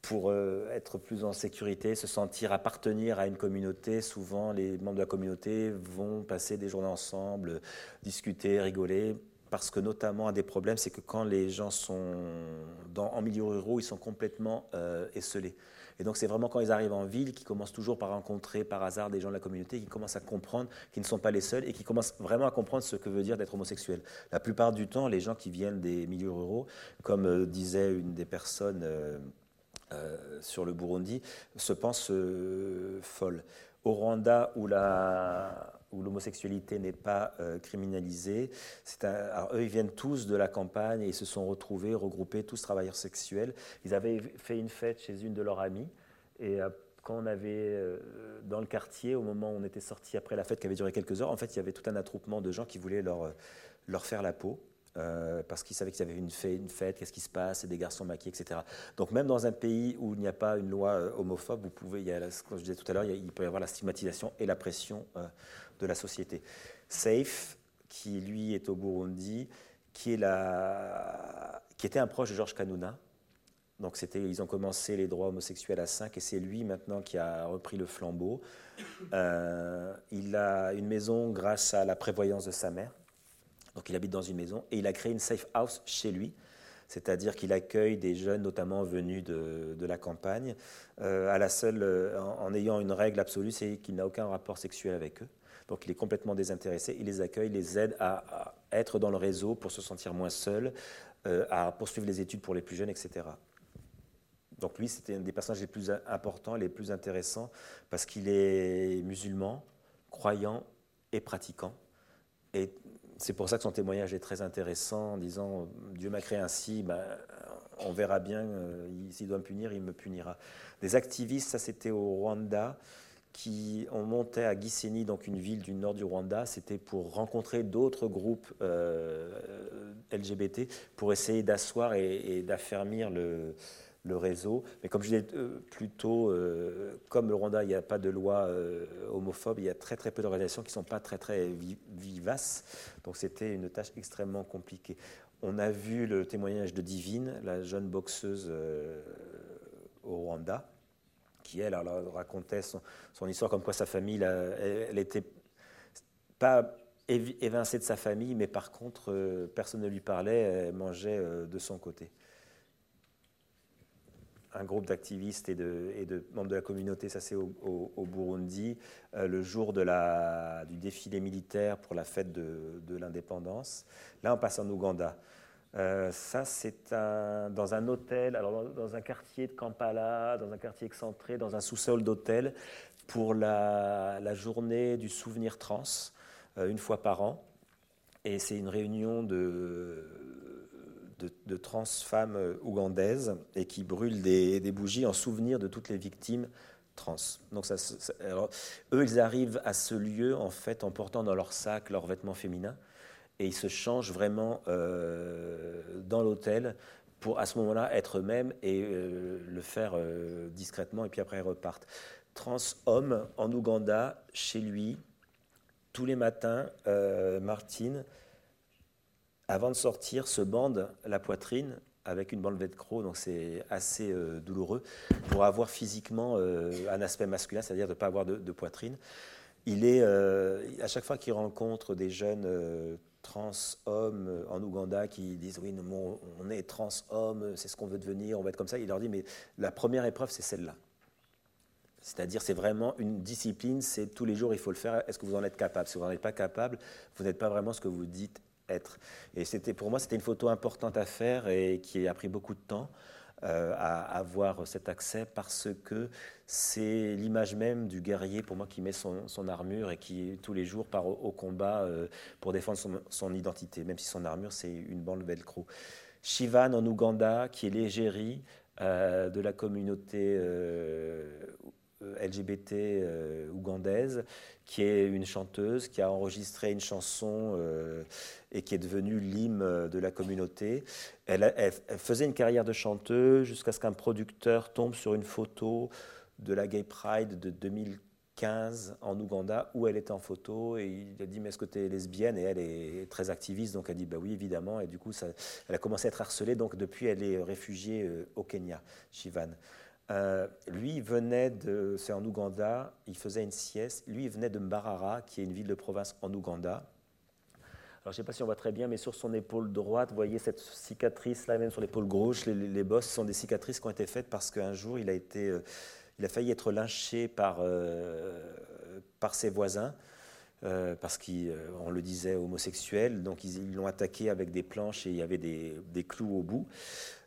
pour euh, être plus en sécurité, se sentir appartenir à une communauté. Souvent, les membres de la communauté vont passer des journées ensemble, discuter, rigoler. Parce que notamment, un des problèmes, c'est que quand les gens sont dans, en milieu ruraux, ils sont complètement euh, esselés. Et donc, c'est vraiment quand ils arrivent en ville qu'ils commencent toujours par rencontrer par hasard des gens de la communauté qui commencent à comprendre qu'ils ne sont pas les seuls et qui commencent vraiment à comprendre ce que veut dire d'être homosexuel. La plupart du temps, les gens qui viennent des milieux ruraux, comme euh, disait une des personnes euh, sur le Burundi se pensent euh, folles. Au Rwanda, où l'homosexualité n'est pas euh, criminalisée. Eux, ils viennent tous de la campagne et ils se sont retrouvés, regroupés, tous travailleurs sexuels. Ils avaient fait une fête chez une de leurs amies. Et quand on avait, dans le quartier, au moment où on était sorti après la fête qui avait duré quelques heures, en fait, il y avait tout un attroupement de gens qui voulaient leur faire la peau. Euh, parce qu'ils savaient qu'il y avait une fête, qu'est-ce qui se passe, et des garçons maquillés, etc. Donc même dans un pays où il n'y a pas une loi euh, homophobe, vous pouvez, il comme je disais tout à l'heure, il, peut y avoir la stigmatisation et la pression euh, de la société. Safe, qui lui est au Burundi, qui, était un proche de Georges Kanuna. Donc ils ont commencé les droits homosexuels à 5 et c'est lui maintenant qui a repris le flambeau. il a une maison grâce à la prévoyance de sa mère. Donc il habite dans une maison et il a créé une safe house chez lui, c'est-à-dire qu'il accueille des jeunes, notamment venus de, la campagne, euh, euh, en, ayant une règle absolue, c'est qu'il n'a aucun rapport sexuel avec eux. Donc il est complètement désintéressé, il les accueille, les aide à, être dans le réseau pour se sentir moins seul, euh, à poursuivre les études pour les plus jeunes, etc. Donc lui, c'était un des personnages les plus importants, les plus intéressants, parce qu'il est musulman, croyant et pratiquant. C'est pour ça que son témoignage est très intéressant en disant Dieu m'a créé ainsi, ben, on verra bien, euh, s'il doit me punir, il me punira. Des activistes, ça c'était au Rwanda, qui ont monté à Gisenyi, donc une ville du nord du Rwanda, c'était pour rencontrer d'autres groupes euh, LGBT pour essayer d'asseoir et, d'affermir le, réseau. Mais comme je disais euh, plus tôt, euh, comme le Rwanda, il n'y a pas de loi euh, homophobe, il y a très très peu d'organisations qui ne sont pas très très vivaces. Donc c'était une tâche extrêmement compliquée. On a vu le témoignage de Divine, la jeune boxeuse au Rwanda, qui elle, racontait son, histoire comme quoi sa famille, elle, n'était pas évincée de sa famille, mais par contre, personne ne lui parlait, elle mangeait de son côté. Un groupe d'activistes et de, membres de la communauté, ça c'est au, Burundi, euh, le jour de la, du défilé militaire pour la fête de, l'indépendance. Là, on passe en Ouganda. Euh, ça, c'est dans un hôtel, alors dans, un quartier de Kampala, dans un quartier excentré, dans un sous-sol d'hôtel, pour la, journée du souvenir trans, euh, une fois par an. Et c'est une réunion de, de, trans femmes ougandaises et qui brûlent des, bougies en souvenir de toutes les victimes trans. Donc ça, eux, ils arrivent à ce lieu en fait en portant dans leur sac leurs vêtements féminins et ils se changent vraiment euh, dans l'hôtel pour à ce moment-là être eux-mêmes et euh, le faire euh, discrètement et puis après ils repartent. Trans homme en Ouganda, chez lui, tous les matins, Martine, avant de sortir, se bande la poitrine avec une bande velcro, donc c'est assez douloureux, pour avoir physiquement un aspect masculin, c'est-à-dire de ne pas avoir de, poitrine. Il est, à chaque fois qu'il rencontre des jeunes trans hommes euh, en Ouganda qui disent oui, on est trans homme, c'est ce qu'on veut devenir, on va être comme ça. Il leur dit mais la première épreuve, c'est celle-là. C'est-à-dire, c'est vraiment une discipline, c'est tous les jours, il faut le faire. Est-ce que vous en êtes capable? Si vous n'en êtes pas capable, vous n'êtes pas vraiment ce que vous dites être. Et c'était, pour moi, c'était une photo importante à faire et qui a pris beaucoup de temps. Euh, à avoir cet accès parce que c'est l'image même du guerrier pour moi qui met son, armure et qui tous les jours part au, combat euh, pour défendre son, identité, même si son armure c'est une bande velcro. Shivan en Ouganda, qui est l'égérie euh, de la communauté LGBT ougandaise, qui est une chanteuse, qui a enregistré une chanson et qui est devenue l'hymne de la communauté. Elle, faisait une carrière de chanteuse jusqu'à ce qu'un producteur tombe sur une photo de la Gay Pride de 2015 en Ouganda où elle était en photo et il a dit mais est-ce que tu es lesbienne? Et elle est très activiste donc elle dit bah oui évidemment et du coup elle a commencé à être harcelée donc depuis elle est réfugiée euh, au Kenya, Shivan. Euh, lui, venait de, c'est en Ouganda, il faisait une sieste. Lui, venait de Mbarara, qui est une ville de province en Ouganda. Alors, je ne sais pas si on voit très bien, mais sur son épaule droite, vous voyez cette cicatrice là, même sur l'épaule gauche, les, bosses sont des cicatrices qui ont été faites parce qu'un jour, il a, été, euh, il a failli être lynché par, euh, par ses voisins. Parce qu'on le disait homosexuel, donc ils l'ont attaqué avec des planches et il y avait des, des, clous au bout.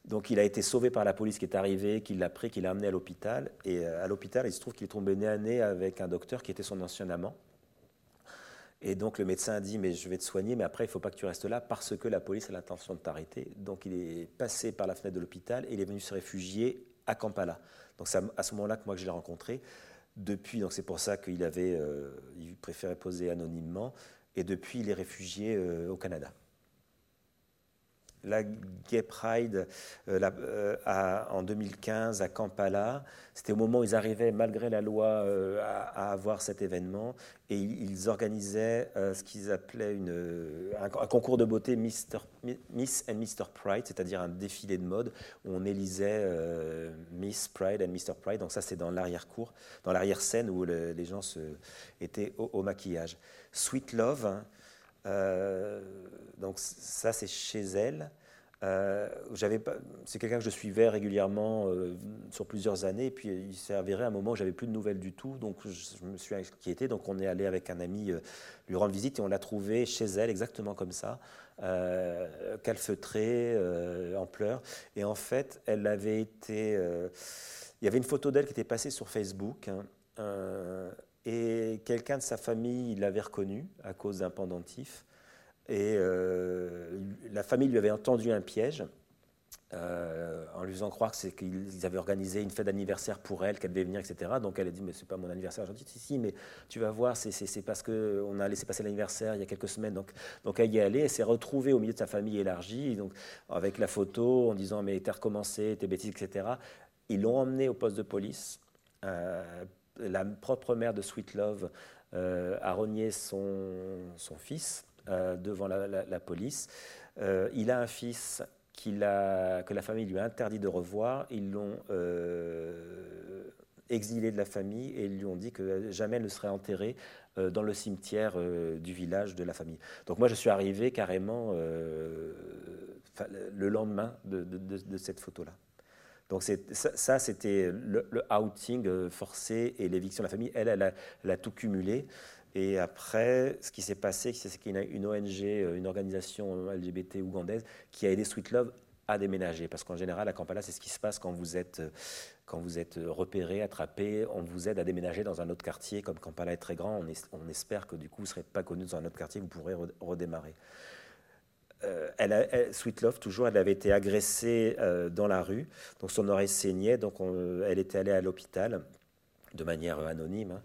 Donc il a été sauvé par la police qui est arrivée, qui l'a pris, qui l'a amené à l'hôpital. Et à l'hôpital, il se trouve qu'il est tombé nez à nez avec un docteur qui était son ancien amant. Et donc le médecin a dit mais je vais te soigner, mais après il ne faut pas que tu restes là parce que la police a l'intention de t'arrêter. Donc il est passé par la fenêtre de l'hôpital et il est venu se réfugier à Kampala. Donc c'est à ce moment-là que moi que je l'ai rencontré. Depuis, donc c'est pour ça qu'il avait, euh, il préférait poser anonymement. Et depuis, il est réfugié euh, au Canada la Gay Pride euh, euh, en 2015 à Kampala. C'était au moment où ils arrivaient, malgré la loi, euh, à, avoir cet événement. Et ils, organisaient ce qu'ils appelaient un, concours de beauté Mister, Miss and Mr. Pride, c'est-à-dire un défilé de mode où on élisait Miss Pride and Mr. Pride. Donc ça, c'est dans l'arrière-cour, dans l'arrière-scène où les gens étaient au, maquillage. Sweet Love. Hein, donc ça, c'est chez elle. Euh, c'est quelqu'un que je suivais régulièrement euh, sur plusieurs années, et puis il s'est avéré à un moment où j'avais plus de nouvelles du tout, donc je, me suis inquiété. Donc on est allé avec un ami lui rendre visite et on l'a trouvé chez elle exactement comme ça, calfeutrée, en pleurs. Et en fait, elle avait été, il y avait une photo d'elle qui était passée sur Facebook. Hein, et quelqu'un de sa famille l'avait reconnu à cause d'un pendentif. Et euh, la famille lui avait entendu un piège. euh, en lui faisant croire qu'ils avaient organisé une fête d'anniversaire pour elle, qu'elle devait venir, etc. Donc elle a dit, mais c'est pas mon anniversaire. J'ai dit, si, si, mais tu vas voir, c'est parce qu'on a laissé passer l'anniversaire il y a quelques semaines. Donc, elle y est allée, elle s'est retrouvée au milieu de sa famille élargie, donc, avec la photo, en disant, mais t'as recommencé, tes bêtises, etc. Ils l'ont emmenée au poste de police. Euh, la propre mère de Sweet Love euh, a renié son, fils devant la, police. il a un fils que la famille lui a interdit de revoir. Ils l'ont euh, exilé de la famille et ils lui ont dit que jamais elle ne serait enterrée euh, dans le cimetière euh, du village de la famille. Donc moi, je suis arrivé carrément le lendemain de, cette photo-là. Donc ça, c'était le, outing forcé et l'éviction de la famille. Elle, elle a tout cumulé. Et après, ce qui s'est passé, c'est qu'il y a une ONG, euh, une organisation LGBT ougandaise, qui a aidé Sweet Love à déménager. Parce qu'en général, à Kampala, c'est ce qui se passe quand vous êtes, euh, repéré, attrapé. On vous aide à déménager dans un autre quartier. Comme Kampala est très grand, on, espère que du coup, vous ne serez pas connu dans un autre quartier, vous pourrez redémarrer. Euh, elle toujours, elle avait été agressée dans la rue, donc son oreille saignait, donc elle était allée à l'hôpital de manière anonyme. Hein.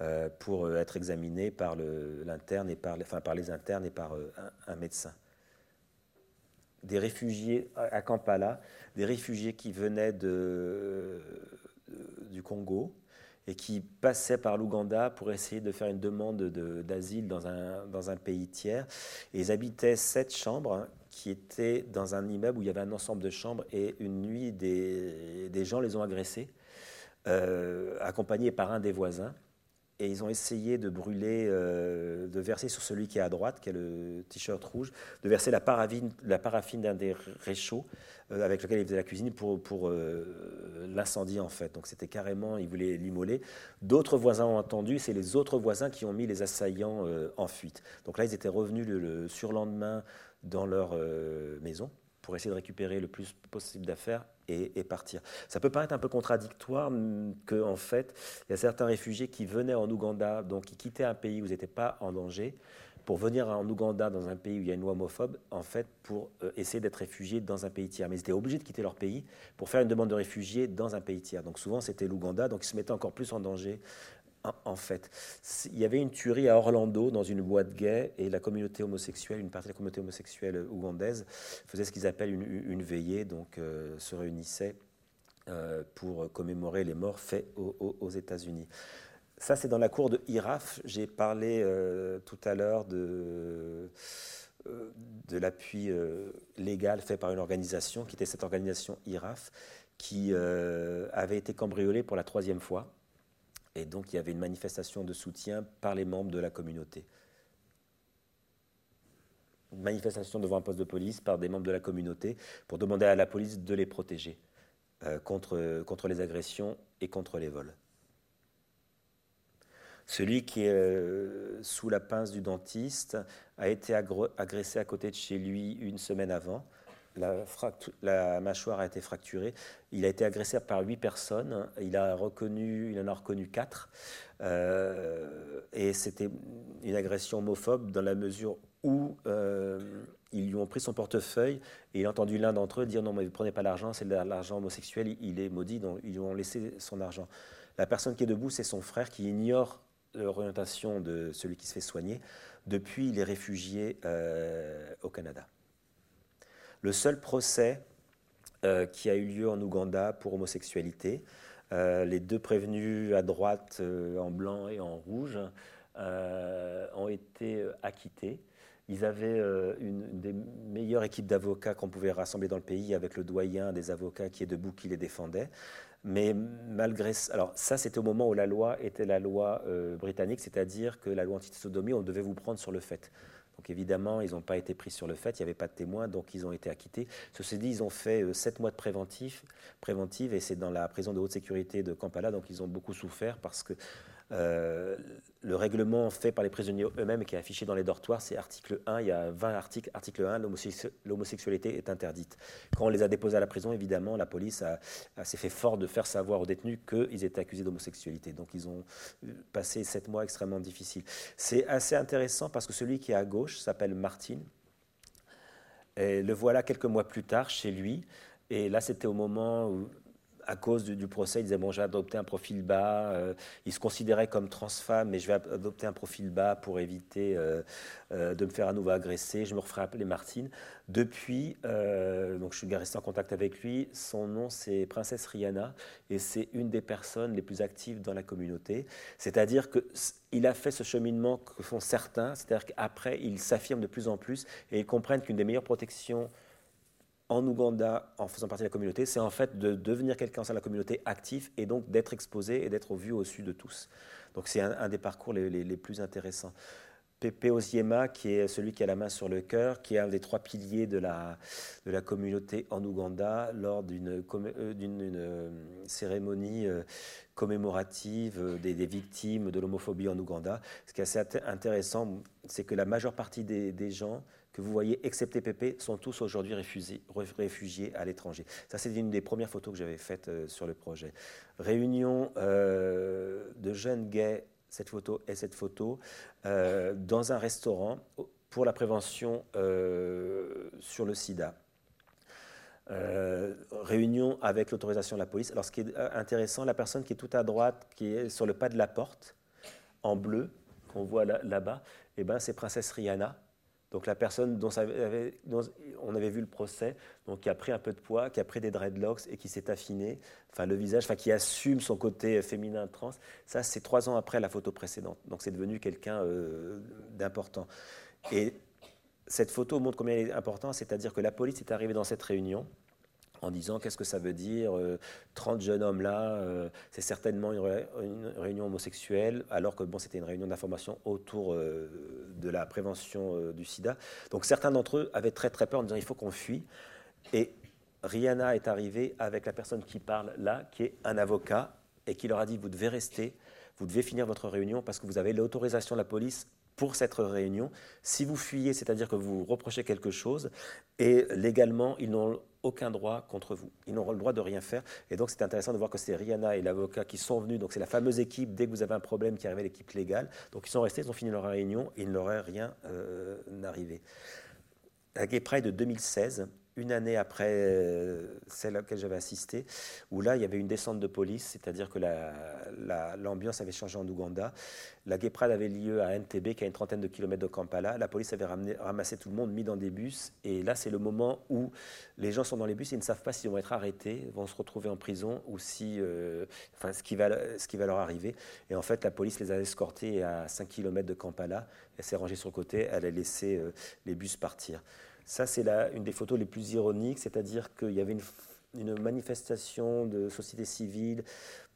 Euh, pour euh, être examiné par l'interne et par, les internes et par euh, un, médecin. Des réfugiés à Kampala, des réfugiés qui venaient du Congo et qui passaient par l'Ouganda pour essayer de faire une demande d'asile dans un, dans un pays tiers. Ils habitaient sept chambres hein, qui étaient dans un immeuble où il y avait un ensemble de chambres et une nuit, des, des gens les ont agressés, accompagnés par un des voisins et ils ont essayé de brûler, euh, de verser sur celui qui est à droite, qui a le t-shirt rouge, de verser la paraffine, la paraffine d'un des réchauds euh, avec lequel ils faisaient la cuisine pour, pour euh, l'incendie en fait. Donc c'était carrément, ils voulaient l'immoler. D'autres voisins ont entendu, c'est les autres voisins qui ont mis les assaillants en fuite. Donc là, ils étaient revenus le surlendemain dans leur maison pour essayer de récupérer le plus possible d'affaires et, partir. Ça peut paraître un peu contradictoire qu'en en fait, il y a certains réfugiés qui venaient en Ouganda, donc qui quittaient un pays où ils n'étaient pas en danger, pour venir en Ouganda, dans un pays où il y a une loi homophobe, en fait, pour euh, essayer d'être réfugiés dans un pays tiers. Mais ils étaient obligés de quitter leur pays pour faire une demande de réfugié dans un pays tiers. Donc souvent, c'était l'Ouganda, donc ils se mettaient encore plus en danger en fait. Il y avait une tuerie à Orlando dans une boîte gay et la communauté homosexuelle, une partie de la communauté homosexuelle ougandaise faisait ce qu'ils appellent une, veillée, donc euh, se réunissait euh, pour commémorer les morts faits aux, États-Unis. Ça, c'est dans la cour de IRAF. J'ai parlé euh, tout à l'heure de, de l'appui légal fait par une organisation, qui était cette organisation IRAF, qui avait été cambriolée pour la troisième fois et donc il y avait une manifestation de soutien par les membres de la communauté. Une manifestation devant un poste de police par des membres de la communauté pour demander à la police de les protéger euh, contre, les agressions et contre les vols. Celui qui est euh, sous la pince du dentiste a été agressé à côté de chez lui une semaine avant la, mâchoire a été fracturée. Il a été agressé par huit personnes. Il, en a reconnu quatre. Euh, et c'était une agression homophobe dans la mesure où euh, ils lui ont pris son portefeuille et il a entendu l'un d'entre eux dire non mais ne prenez pas l'argent, c'est l'argent homosexuel, il est maudit, donc ils lui ont laissé son argent. La personne qui est debout, c'est son frère qui ignore l'orientation de celui qui se fait soigner. Depuis, il est réfugié euh, au Canada. Le seul procès euh, qui a eu lieu en Ouganda pour homosexualité, euh, les deux prévenus à droite euh, en blanc et en rouge ont été acquittés. Ils avaient une, des meilleures équipes d'avocats qu'on pouvait rassembler dans le pays, avec le doyen des avocats qui est debout, qui les défendait. Mais malgré alors ça, c'était au moment où la loi était la loi britannique, c'est-à-dire que la loi anti-sodomie, on devait vous prendre sur le fait. Donc évidemment, ils n'ont pas été pris sur le fait, il n'y avait pas de témoins, donc ils ont été acquittés. Ceci dit, ils ont fait euh, sept mois de préventif, préventive et c'est dans la prison de haute sécurité de Kampala, donc ils ont beaucoup souffert parce que euh, le règlement fait par les prisonniers eux-mêmes qui est affiché dans les dortoirs, c'est article 1, il y a 20 articles. Article 1, l'homosexualité est interdite. Quand on les a déposés à la prison, évidemment, la police s'est fait fort de faire savoir aux détenus qu'ils étaient accusés d'homosexualité. Donc ils ont euh, passé sept mois extrêmement difficiles. C'est assez intéressant parce que celui qui est à gauche s'appelle Martin. Et le voilà quelques mois plus tard chez lui. Et là, c'était au moment où à cause du, procès, il disait bon, j'ai adopté un profil bas. Euh, il se considérait comme trans-femme, mais je vais adopter un profil bas pour éviter euh, euh, de me faire à nouveau agresser. Je me referai appeler Martine. Depuis, donc je suis resté en contact avec lui. Son nom, c'est Princesse Rihanna, et c'est une des personnes les plus actives dans la communauté. C'est-à-dire qu'il a fait ce cheminement que font certains, c'est-à-dire qu'après, il s'affirme de plus en plus et ils comprennent qu'une des meilleures protections en Ouganda, en faisant partie de la communauté, c'est en fait de devenir quelqu'un dans la communauté actif et donc d'être exposé et d'être vu au dessus de tous. Donc c'est un, des parcours les, plus intéressants. Pepe Oziema, qui est celui qui a la main sur le cœur, qui est un des trois piliers de la, de la communauté en Ouganda, lors d'une euh, euh, cérémonie euh, commémorative des, victimes de l'homophobie en Ouganda. Ce qui est assez intéressant, c'est que la majeure partie des gens que vous voyez, excepté Pépé, sont tous aujourd'hui réfugiés, à l'étranger. Ça, c'est une des premières photos que j'avais faites euh, sur le projet. Réunion euh, de jeunes gays, cette photo et cette photo, euh, dans un restaurant pour la prévention sur le sida. réunion avec l'autorisation de la police. Alors, ce qui est intéressant, la personne qui est tout à droite, qui est sur le pas de la porte, en bleu, qu'on voit là-bas, eh ben, c'est Princesse Rihanna, donc la personne dont, on avait vu le procès, donc qui a pris un peu de poids, qui a pris des dreadlocks et qui s'est affiné, enfin le visage, enfin qui assume son côté féminin trans, ça c'est trois ans après la photo précédente. Donc c'est devenu quelqu'un euh, d'important. Et cette photo montre combien elle est importante, c'est-à-dire que la police est arrivée dans cette réunion en disant qu'est-ce que ça veut dire, 30 euh, jeunes hommes là, euh, c'est certainement une, réunion homosexuelle, alors que bon, c'était une réunion d'information autour euh, de la prévention du sida. Donc certains d'entre eux avaient très très peur en disant il faut qu'on fuit. Et Rihanna est arrivée avec la personne qui parle là, qui est un avocat, et qui leur a dit vous devez rester, vous devez finir votre réunion parce que vous avez l'autorisation de la police pour cette réunion. Si vous fuyez, c'est-à-dire que vous reprochez quelque chose, et légalement, ils n'ont aucun droit contre vous. Ils n'auront le droit de rien faire. Et donc, c'est intéressant de voir que c'est Rihanna et l'avocat qui sont venus. Donc, c'est la fameuse équipe, dès que vous avez un problème, qui arrive l'équipe légale. Donc, ils sont restés, ils ont fini leur réunion et il n'aurait rien euh, arrivé. La Gay Pride de 2016, une année après euh, celle à laquelle j'avais assisté, où là, il y avait une descente de police, c'est-à-dire que l'ambiance avait changé en Ouganda. La Gay Pride avait lieu à NTB, qui a une trentaine de kilomètres de Kampala. La police avait ramassé tout le monde, mis dans des bus. Et là, c'est le moment où les gens sont dans les bus et ils ne savent pas s'ils vont être arrêtés, vont se retrouver en prison ou si, euh, enfin, ce qui, va, ce qui va leur arriver. Et en fait, la police les a escortés à 5 kilomètres de Kampala. Elle s'est rangée sur le côté, elle a laissé euh, les bus partir. Ça, c'est une des photos les plus ironiques, c'est-à-dire qu'il y avait une, manifestation de société civile,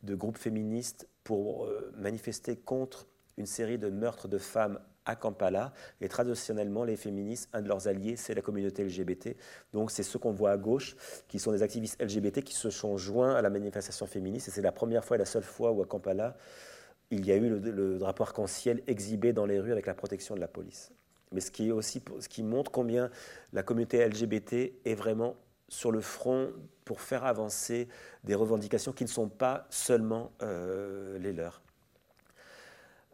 de groupes féministes pour euh, manifester contre une série de meurtres de femmes à Kampala. Et traditionnellement, les féministes, un de leurs alliés, c'est la communauté LGBT. Donc, c'est ceux qu'on voit à gauche, qui sont des activistes LGBT qui se sont joints à la manifestation féministe. Et c'est la première fois et la seule fois où à Kampala, il y a eu le, le drapeau arc-en-ciel exhibé dans les rues avec la protection de la police mais ce qui, montre combien la communauté LGBT est vraiment sur le front pour faire avancer des revendications qui ne sont pas seulement euh, les leurs.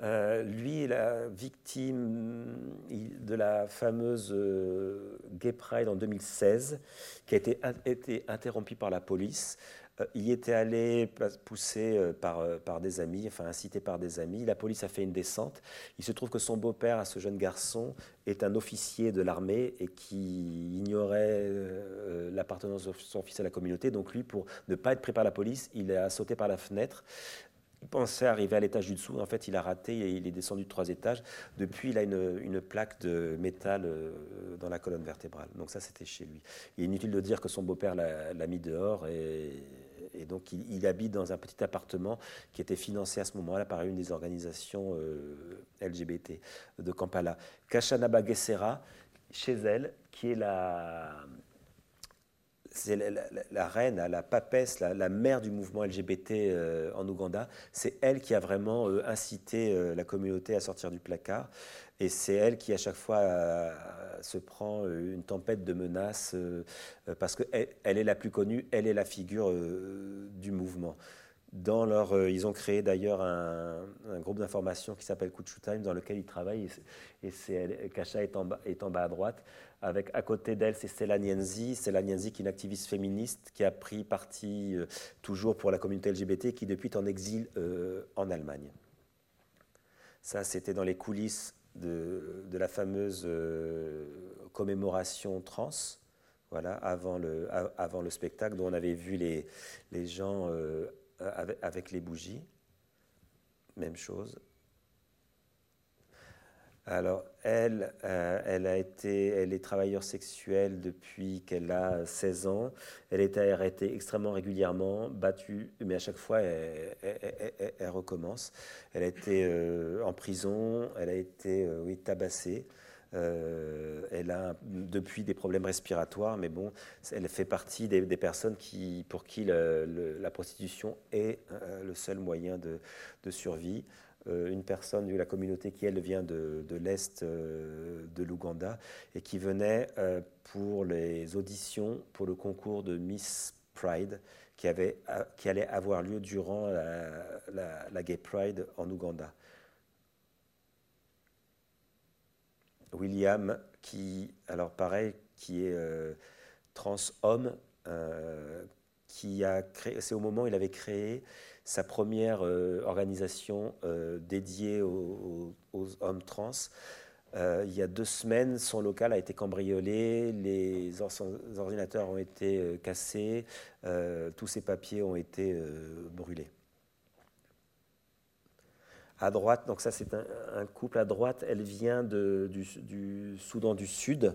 Euh, lui est la victime de la fameuse euh, Gay Pride en 2016, qui a été, été interrompue par la police y était allé poussé euh, par, euh, par des amis, enfin incité par des amis. La police a fait une descente. Il se trouve que son beau-père, à ce jeune garçon, est un officier de l'armée et qui ignorait l'appartenance de son fils à la communauté. Donc lui, pour ne pas être pris par la police, il a sauté par la fenêtre. Il pensait arriver à l'étage du dessous. En fait, il a raté et il est descendu de trois étages. Depuis, il a une, une plaque de métal dans la colonne vertébrale. Donc ça, c'était chez lui. Il est inutile de dire que son beau-père l'a mis dehors et et donc, il, habite dans un petit appartement qui était financé à ce moment-là par une des organisations euh, LGBT de Kampala. Kashana Bagesera, chez elle, qui est la, c'est la, reine, la papesse, la, mère du mouvement LGBT euh, en Ouganda. C'est elle qui a vraiment euh, incité la communauté à sortir du placard. Et c'est elle qui, à chaque fois, euh, se prend euh, une tempête de menaces euh, parce qu'elle elle est la plus connue, elle est la figure du mouvement. Dans leur, ils ont créé d'ailleurs un, groupe d'information qui s'appelle Kuchu Time, dans lequel ils travaillent, et c'est Kacha est en, bas, est en bas à droite. Avec à côté d'elle, c'est Stella Nienzi. Stella Nienzi, qui est une activiste féministe qui a pris parti toujours pour la communauté LGBT, qui depuis est en exil en Allemagne. Ça, c'était dans les coulisses de, la fameuse commémoration trans voilà, avant le, spectacle, dont on avait vu les, les gens euh, avec, les bougies. Même chose. Alors, elle, euh, elle, a été, elle est travailleuse sexuelle depuis qu'elle a 16 ans. Elle été arrêtée extrêmement régulièrement, battue, mais à chaque fois, elle, recommence. Elle a été euh, en prison, elle a été oui, tabassée. Euh, elle a depuis des problèmes respiratoires, mais bon, elle fait partie des, personnes qui, pour qui la prostitution est euh, le seul moyen de, survie. Euh, une personne de la communauté qui, elle, vient de, l'Est de l'Ouganda et qui venait pour les auditions pour le concours de Miss Pride qui, avait, qui allait avoir lieu durant la Gay Pride en Ouganda. William, qui, alors pareil, qui est euh, trans-homme, euh, qui a créé, c'est au moment où il avait créé sa première euh, organisation dédiée aux, hommes trans. il y a deux semaines, son local a été cambriolé, les ordinateurs ont été cassés, tous ses papiers ont été brûlés à droite, donc ça c'est un, couple à droite, elle vient du, Soudan du Sud.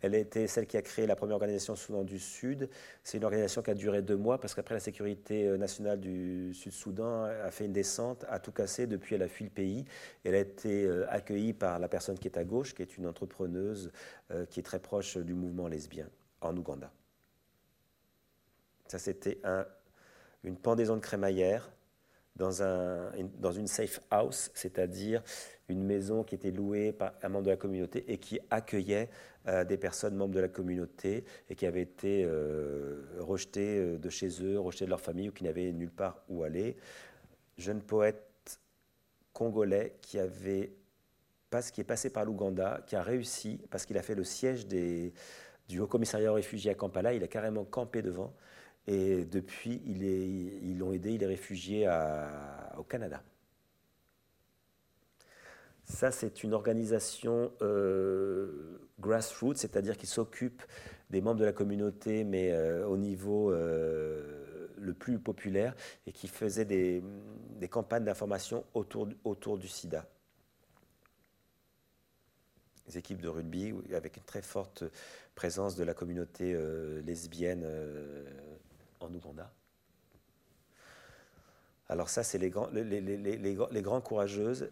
Elle été celle qui a créé la première organisation Soudan du Sud. C'est une organisation qui a duré deux mois parce qu'après la sécurité euh, nationale du Sud-Soudan a fait une descente, a tout cassé, depuis elle a fui le pays. Elle a été euh, accueillie par la personne qui est à gauche, qui est une entrepreneuse euh, qui est très proche du mouvement lesbien en Ouganda. Ça c'était une pendaison de crémaillère dans, un, dans une safe house, c'est-à-dire une maison qui était louée par un membre de la communauté et qui accueillait euh, des personnes membres de la communauté et qui avaient été euh, rejetées euh, de chez eux, rejetées de leur famille ou qui n'avaient nulle part où aller. Jeune poète congolais qui avait qui est passé par l'Ouganda, qui a réussi, parce qu'il a fait le siège des, du Haut Commissariat aux réfugiés à Kampala, il a carrément campé devant, et depuis, ils l'ont aidé, il est réfugié au Canada. Ça, c'est une organisation euh, grassroots, c'est-à-dire qui s'occupe des membres de la communauté, mais euh, au niveau euh, le plus populaire, et qui faisait des, campagnes d'information autour, autour du sida. Des équipes de rugby avec une très forte présence de la communauté lesbienne en Ouganda. Alors ça, c'est les, grands, les, les, les, grands courageuses.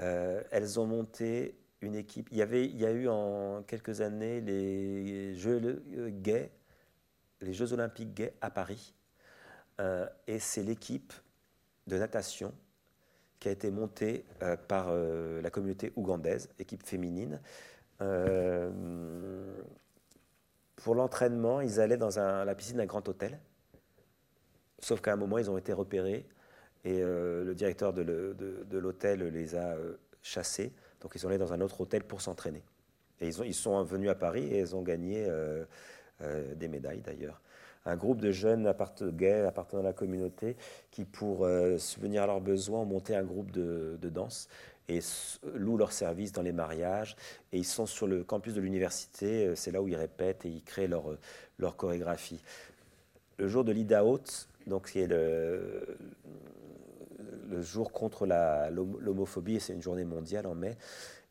Euh, elles ont monté une équipe. Il y, avait, il y a eu en quelques années les Jeux gays, les Jeux olympiques gays à Paris. Euh, et c'est l'équipe de natation qui a été montée euh, par la communauté ougandaise, équipe féminine. pour l'entraînement, ils allaient dans la piscine d'un grand hôtel. Sauf qu'à un moment, ils ont été repérés et euh, le directeur de l'hôtel les a euh, chassés. Donc ils sont allés dans un autre hôtel pour s'entraîner. Et ils, ont, ils, sont venus à Paris et ils ont gagné euh, des médailles d'ailleurs. Un groupe de jeunes gays appartenant à la communauté qui, pour subvenir à leurs besoins, ont monté un groupe de, danse et louent leurs services dans les mariages. Et ils sont sur le campus de l'université, c'est là où ils répètent et ils créent leur, leur chorégraphie. Le jour de l'Ida Haute, donc qui est le, jour contre l'homophobie, c'est une journée mondiale en mai.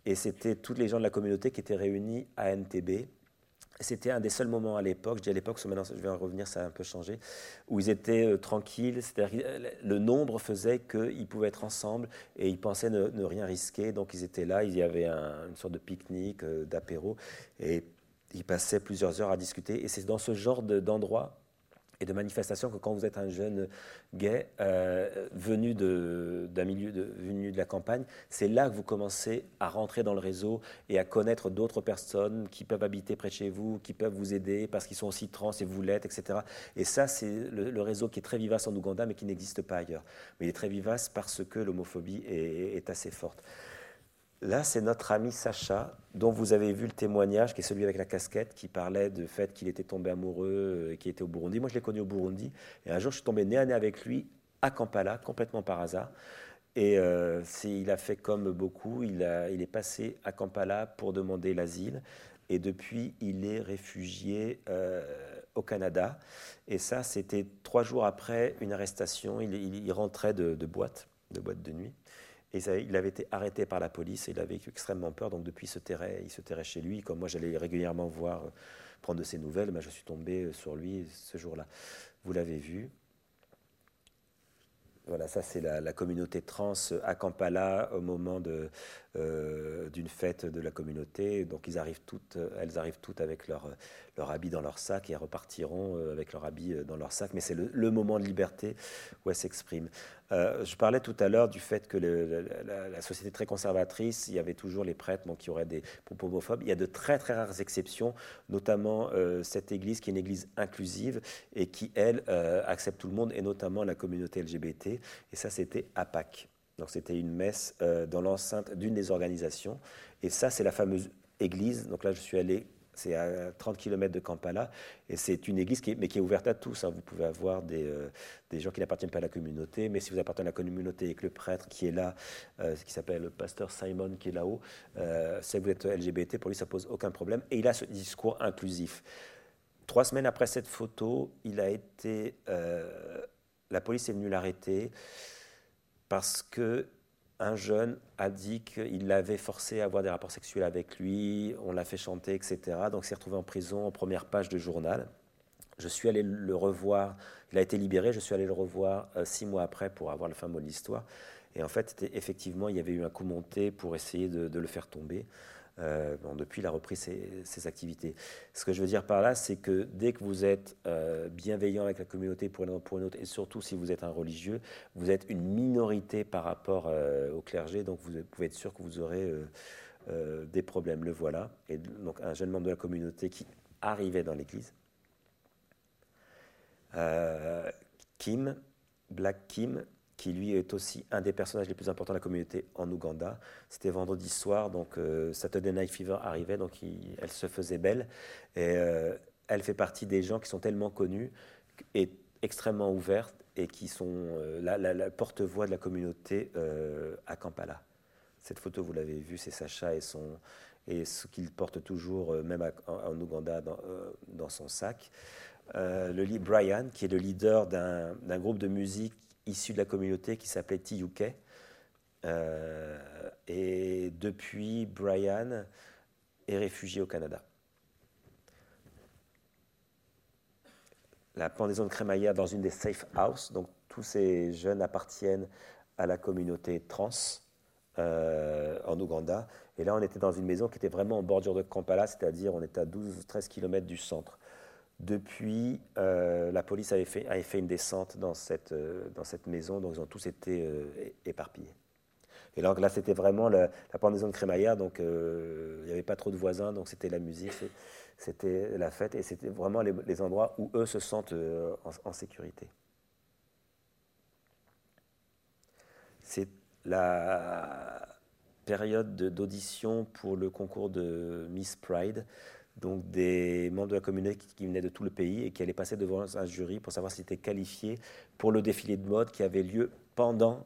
Et c'était toutes les gens de la communauté qui étaient réunis à NTB. C'était un des seuls moments à l'époque, je dis à l'époque, maintenant je vais en revenir, ça a un peu changé, où ils étaient euh, tranquilles, c'est-à-dire le nombre faisait qu'ils pouvaient être ensemble et ils pensaient ne, rien risquer, donc ils étaient là, il y avait une sorte de pique-nique, euh, d'apéro, et ils passaient plusieurs heures à discuter. Et c'est dans ce genre d'endroit et de manifestation que quand vous êtes un jeune gay euh, venu de, venu de la campagne, c'est là que vous commencez à rentrer dans le réseau et à connaître d'autres personnes qui peuvent habiter près de chez vous, qui peuvent vous aider parce qu'ils sont aussi trans et vous l'êtes, etc. Et ça, c'est le, réseau qui est très vivace en Ouganda, mais qui n'existe pas ailleurs. Mais il est très vivace parce que l'homophobie est assez forte. Là, c'est notre ami Sacha, dont vous avez vu le témoignage, qui est celui avec la casquette, qui parlait du fait qu'il était tombé amoureux et qu'il était au Burundi. Moi, je l'ai connu au Burundi. Et un jour, je suis tombé nez à nez avec lui à Kampala, complètement par hasard. Et euh, il a fait comme beaucoup, il, est passé à Kampala pour demander l'asile. Et depuis, il est réfugié euh, au Canada. Et ça, c'était trois jours après une arrestation. Il, rentrait de, boîte, de boîte de nuit. Et il avait été arrêté par la police et il avait extrêmement peur. Donc depuis, il se terrait, il se terrait chez lui. Comme moi, j'allais régulièrement voir, euh, prendre de ses nouvelles, ben, je suis tombé euh, sur lui ce jour-là. Vous l'avez vu. Voilà, ça c'est la, communauté trans à Kampala au moment euh, d'une fête de la communauté. Donc ils arrivent toutes, elles arrivent toutes avec leur, leur habit dans leur sac et repartiront avec leur habit dans leur sac. Mais c'est le, moment de liberté où elles s'expriment. Euh, je parlais tout à l'heure du fait que la, société est très conservatrice, il y avait toujours les prêtres qui auraient des propos homophobes. Il y a de très très rares exceptions, notamment euh, cette église qui est une église inclusive et qui, elle, euh, accepte tout le monde, et notamment la communauté LGBT. Et ça, c'était à Pâques. Donc c'était une messe dans l'enceinte d'une des organisations. Et ça, c'est la fameuse église. Donc là, je suis allé c'est à 30 km de Kampala. Et c'est une église qui est, mais qui est ouverte à tous. Hein. Vous pouvez avoir des, euh, des gens qui n'appartiennent pas à la communauté, mais si vous appartenez à la communauté et que le prêtre qui est là, euh, qui s'appelle le pasteur Simon, qui est là-haut, euh, si vous êtes LGBT, pour lui, ça pose aucun problème. Et il a ce discours inclusif. Trois semaines après cette photo, il a été. la police est venue l'arrêter parce que un jeune a dit qu'il l'avait forcé à avoir des rapports sexuels avec lui, on l'a fait chanter, etc. Donc il s'est retrouvé en prison en première page de journal. Je suis allé le revoir, il a été libéré, je suis allé le revoir euh, six mois après pour avoir le fin mot de l'histoire. Et en fait, effectivement, il y avait eu un coup monté pour essayer de le faire tomber. Euh, depuis, il a repris ses, activités. Ce que je veux dire par là, c'est que dès que vous êtes euh, bienveillant avec la communauté pour une, autre, et surtout si vous êtes un religieux, vous êtes une minorité par rapport euh, au clergé, donc vous pouvez être sûr que vous aurez des problèmes. Le voilà. Donc un jeune membre de la communauté qui arrivait dans l'église. Kim, Black Kim, qui lui est aussi un des personnages les plus importants de la communauté en Ouganda. C'était vendredi soir, donc euh, Saturday Night Fever arrivait, donc elle se faisait belle. Et euh, elle fait partie des gens qui sont tellement connus et extrêmement ouvertes et qui sont euh, la, porte-voix de la communauté à Kampala. Cette photo, vous l'avez vue, c'est Sacha et, ce qu'il porte toujours, même en, Ouganda, dans, dans, son sac. le Brian, qui est le leader d'un groupe de musique issu de la communauté qui s'appelait TUK. Euh, et depuis, Brian est réfugié au Canada. La pendaison de crémaillère dans une des safe houses, donc tous ces jeunes appartiennent à la communauté trans euh, en Ouganda. Et là, on était dans une maison qui était vraiment en bordure de Kampala, c'est-à-dire on était à 12-13 km du centre. Depuis, euh, la police avait fait, une descente dans cette, euh, dans cette maison, donc ils ont tous été euh, éparpillés. Et donc là, c'était vraiment la, la pendaison de crémaillère, donc il n'y avait pas trop de voisins, donc c'était la musique, c'était la fête, et c'était vraiment les, endroits où eux se sentent en, en sécurité. C'est la période d'audition pour le concours de Miss Pride donc des membres de la communauté qui venaient de tout le pays et qui allaient passer devant un jury pour savoir s'ils étaient qualifiés pour le défilé de mode qui avait lieu pendant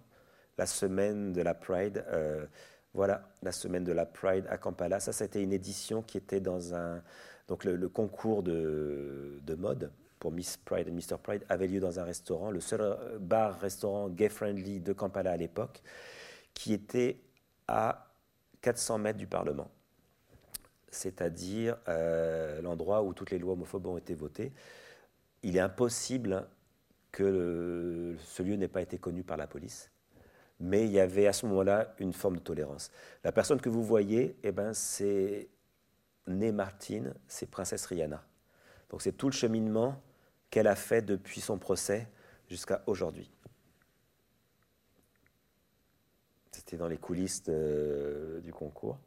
la semaine de la Pride. Euh, voilà, la semaine de la Pride à Kampala. Ça, c'était une édition qui était dans un. Donc, le, concours de, de, mode pour Miss Pride et Mr. Pride avait lieu dans un restaurant, le seul euh, bar-restaurant gay-friendly de Kampala à l'époque, qui était à 400 mètres du Parlement c'est-à-dire euh, l'endroit où toutes les lois homophobes ont été votées. Il est impossible que ce lieu n'ait pas été connu par la police, mais il y avait à ce moment-là une forme de tolérance. La personne que vous voyez, eh ben, c'est Né Martine, c'est Princesse Rihanna. Donc c'est tout le cheminement qu'elle a fait depuis son procès jusqu'à aujourd'hui. C'était dans les coulisses du concours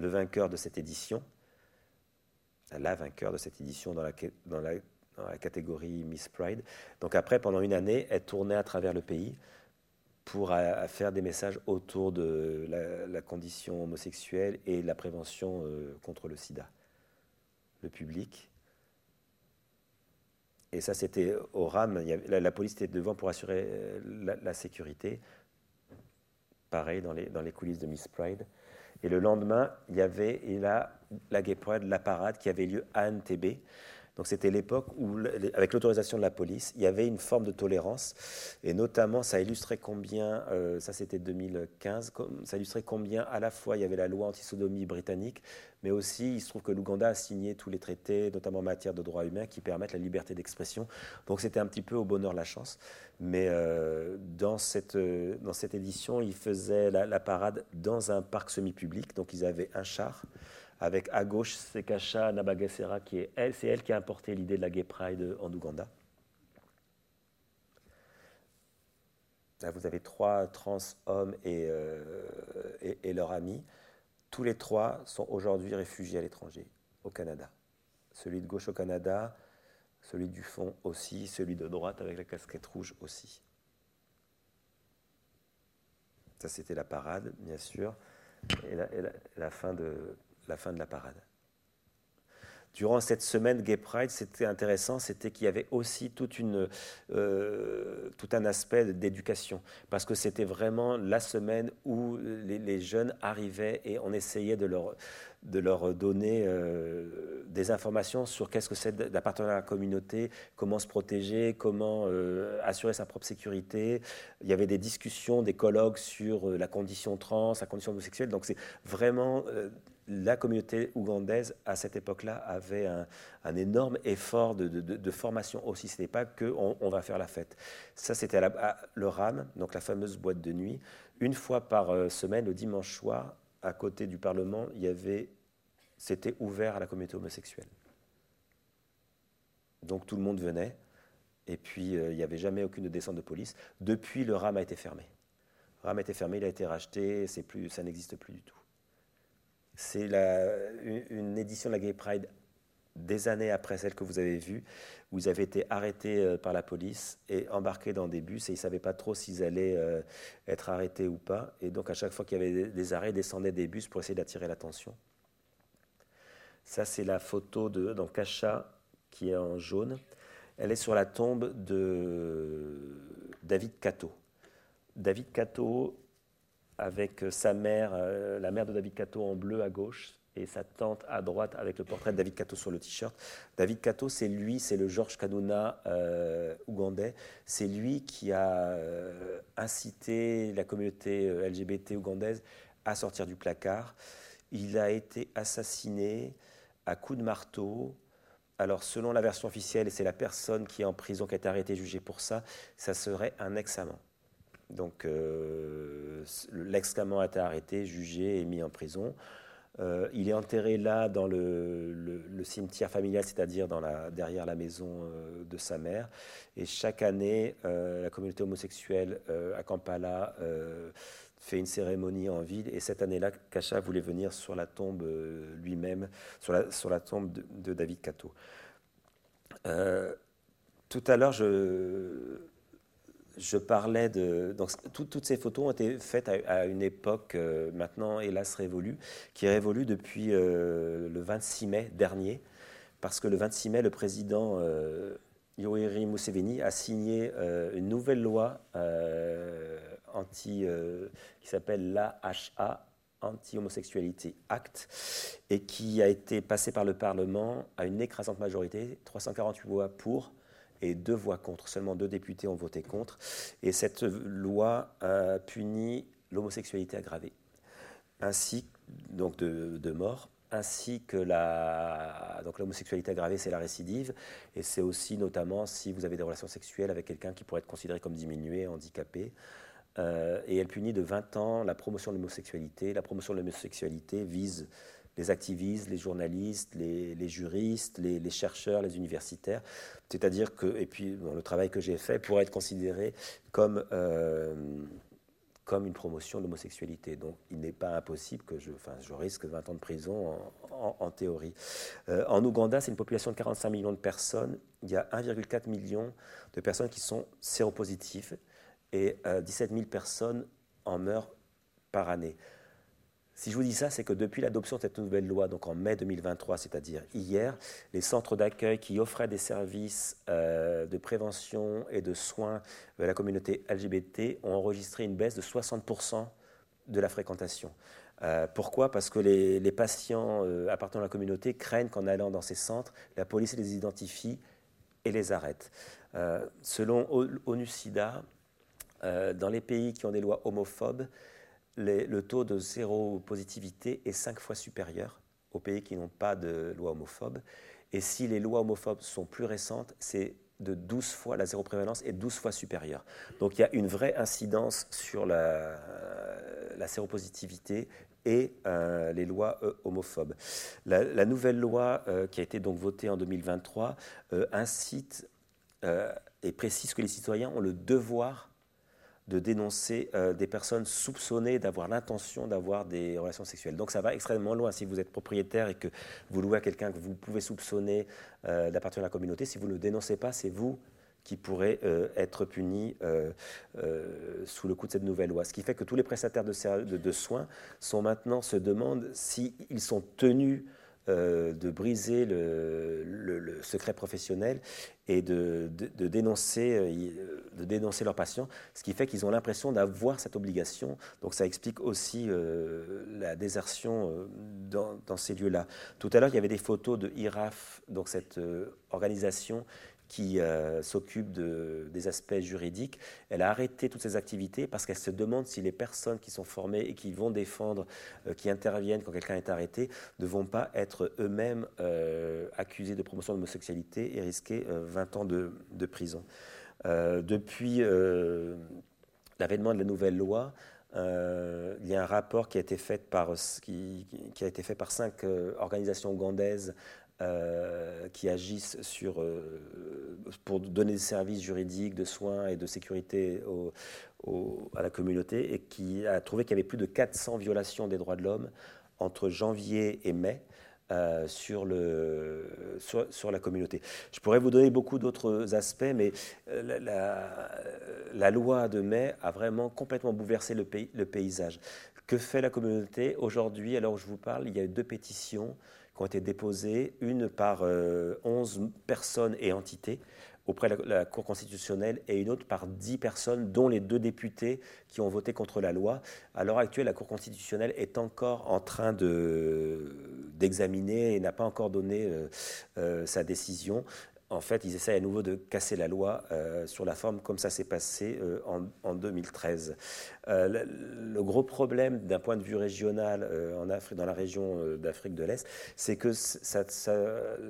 le vainqueur de cette édition, la vainqueur de cette édition dans la, catégorie Miss Pride. Donc après, pendant une année, elle tournait à travers le pays pour faire des messages autour de la, condition homosexuelle et la prévention contre le sida. Le public. Et ça, c'était au RAM. la, police était devant pour assurer la, sécurité. Pareil dans les coulisses de Miss Pride. Et le lendemain, il y avait et là, la Gay Pride, la parade qui avait lieu à NTB. Donc c'était l'époque où, avec l'autorisation de la police, il y avait une forme de tolérance, et notamment ça illustrait combien, euh, ça c'était 2015, ça illustrait combien à la fois il y avait la loi anti-sodomie britannique, mais aussi il se trouve que l'Ouganda a signé tous les traités, notamment en matière de droits humains, qui permettent la liberté d'expression. Donc c'était un petit peu au bonheur la chance. Mais euh, dans, cette, euh, dans cette édition, ils faisaient la, la parade dans un parc semi-public, donc ils avaient un char avec à gauche Sekasha Nabagesera, qui est elle, c'est elle qui a importé l'idée de la Gay Pride en Ouganda. Là, vous avez trois trans hommes et, euh, et leurs amis. Tous les trois sont aujourd'hui réfugiés à l'étranger, au Canada. Celui de gauche au Canada, celui du fond aussi, celui de droite avec la casquette rouge aussi. Ça, c'était la parade, bien sûr, et la fin de, la fin de la parade. Durant cette semaine Gay Pride, c'était intéressant, c'était qu'il y avait aussi toute une, euh, tout un aspect d'éducation, parce que c'était vraiment la semaine où les, jeunes arrivaient et on essayait de leur, de leur donner euh, des informations sur qu'est-ce que c'est d'appartenir à la communauté, comment se protéger, comment euh, assurer sa propre sécurité. Il y avait des discussions, des colloques sur la condition trans, la condition homosexuelle, donc c'est vraiment la communauté ougandaise, à cette époque-là, avait un, énorme effort de, formation aussi. Ce n'était pas que on, va faire la fête. Ça, c'était le RAM, donc la fameuse boîte de nuit. Une fois par euh, semaine, le dimanche soir, à côté du Parlement, il y avait, c'était ouvert à la communauté homosexuelle. Donc tout le monde venait, et puis euh, il n'y avait jamais aucune descente de police. Depuis, le RAM a été fermé. Le RAM a été fermé, il a été racheté, plus, ça n'existe plus du tout. C'est une édition de la Gay Pride des années après celle que vous avez vue, où ils avaient été arrêtés euh, par la police et embarqués dans des bus et ils ne savaient pas trop s'ils allaient euh, être arrêtés ou pas. Et donc à chaque fois qu'il y avait des arrêts, ils descendaient des bus pour essayer d'attirer l'attention. Ça, c'est la photo de Kacha qui est en jaune. Elle est sur la tombe de David Kato. David Kato avec sa mère, euh, la mère de David Kato en bleu à gauche, et sa tante à droite avec le portrait de David Kato sur le t-shirt. David Kato, c'est lui, c'est le Georges Kanuna euh, ougandais. C'est lui qui a euh, incité la communauté LGBT ougandaise à sortir du placard. Il a été assassiné à coups de marteau. Alors, selon la version officielle, et c'est la personne qui est en prison qui a été arrêtée et jugée pour ça, ça serait un ex-amant. Donc euh, l'ex-camant a été arrêté, jugé et mis en prison. Euh, il est enterré là dans le, cimetière familial, c'est-à-dire derrière la maison euh, de sa mère. Et chaque année, la communauté homosexuelle à Kampala fait une cérémonie en ville. Et cette année-là, Kacha voulait venir sur la tombe lui-même, sur la, tombe de, de David Kato. tout à l'heure, je, je parlais de. Toutes ces photos ont été faites à, une époque euh, maintenant, hélas, révolue, qui est révolue depuis euh, le 26 mai dernier, parce que le 26 mai, le président euh, Yoweri Museveni a signé une nouvelle loi anti, qui s'appelle l'AHA, Anti-Homosexualité Act, et qui a été passée par le Parlement à une écrasante majorité, 348 voix pour, et deux voix contre. Seulement deux députés ont voté contre. Et cette loi a puni l'homosexualité aggravée, ainsi donc de, mort, ainsi que la donc l'homosexualité aggravée, c'est la récidive, et c'est aussi notamment si vous avez des relations sexuelles avec quelqu'un qui pourrait être considéré comme diminué, handicapé. Euh, et elle punit de 20 ans la promotion de l'homosexualité. La promotion de l'homosexualité vise les activistes, les journalistes, les, juristes, les, chercheurs, les universitaires. C'est-à-dire que, et puis le travail que j'ai fait pourrait être considéré comme, euh, comme une promotion de l'homosexualité. Donc il n'est pas impossible que je, enfin, je risque 20 ans de prison en, théorie. Euh, en Ouganda, c'est une population de 45 millions de personnes. Il y a 1,4 million de personnes qui sont séropositives et 17 000 personnes en meurent par année. Si je vous dis ça, c'est que depuis l'adoption de cette nouvelle loi, donc en mai 2023, c'est-à-dire hier, les centres d'accueil qui offraient des services euh, de prévention et de soins de la communauté LGBT ont enregistré une baisse de 60% de la fréquentation. Euh, pourquoi? Parce que les, patients euh, appartenant à la communauté craignent qu'en allant dans ces centres, la police les identifie et les arrête. selon ONU-SIDA, dans les pays qui ont des lois homophobes, le taux de zéro positivité est cinq fois supérieur aux pays qui n'ont pas de loi homophobe. Et si les lois homophobes sont plus récentes, c'est de 12 fois, la zéro prévalence est 12 fois supérieure. Donc il y a une vraie incidence sur la, la séropositivité et euh, les lois euh, homophobes. La, nouvelle loi euh, qui a été donc votée en 2023 incite et précise que les citoyens ont le devoir de dénoncer euh, des personnes soupçonnées d'avoir l'intention d'avoir des relations sexuelles. Donc ça va extrêmement loin. Si vous êtes propriétaire et que vous louez à quelqu'un que vous pouvez soupçonner euh, d'appartenir à la communauté, si vous ne le dénoncez pas, c'est vous qui pourrez euh, être puni sous le coup de cette nouvelle loi. Ce qui fait que tous les prestataires de, soins sont maintenant se demandent s'ils sont tenus euh, de briser le, secret professionnel et de, dénoncer, euh, de dénoncer leurs patients, ce qui fait qu'ils ont l'impression d'avoir cette obligation. Donc ça explique aussi euh, la désertion dans, dans, ces lieux-là. Tout à l'heure, il y avait des photos de IRAF, donc cette organisation qui euh, s'occupe de, des aspects juridiques. Elle a arrêté toutes ses activités parce qu'elle se demande si les personnes qui sont formées et qui vont défendre, euh, qui interviennent quand quelqu'un est arrêté, ne vont pas être eux-mêmes euh, accusés de promotion d'homosexualité et risquer 20 ans de, prison. depuis l'avènement de la nouvelle loi, il y a un rapport qui a été fait par cinq organisations ougandaises euh, qui agissent euh, pour donner des services juridiques, de soins et de sécurité à la communauté et qui a trouvé qu'il y avait plus de 400 violations des droits de l'homme entre janvier et mai. Euh, sur, la communauté. Je pourrais vous donner beaucoup d'autres aspects, mais la, loi de mai a vraiment complètement bouleversé le, pays, le paysage. Que fait la communauté? Aujourd'hui, alors je vous parle, il y a deux pétitions ont été déposées, une par 11 euh, personnes et entités auprès de la, Cour constitutionnelle et une autre par 10 personnes, dont les deux députés qui ont voté contre la loi. À l'heure actuelle, la Cour constitutionnelle est encore en train d'examiner et n'a pas encore donné euh, euh, sa décision en fait, ils essaient à nouveau de casser la loi euh, sur la forme comme ça s'est passé euh, en, 2013. Euh, le, gros problème d'un point de vue régional en Afrique, dans la région d'Afrique de l'Est, c'est que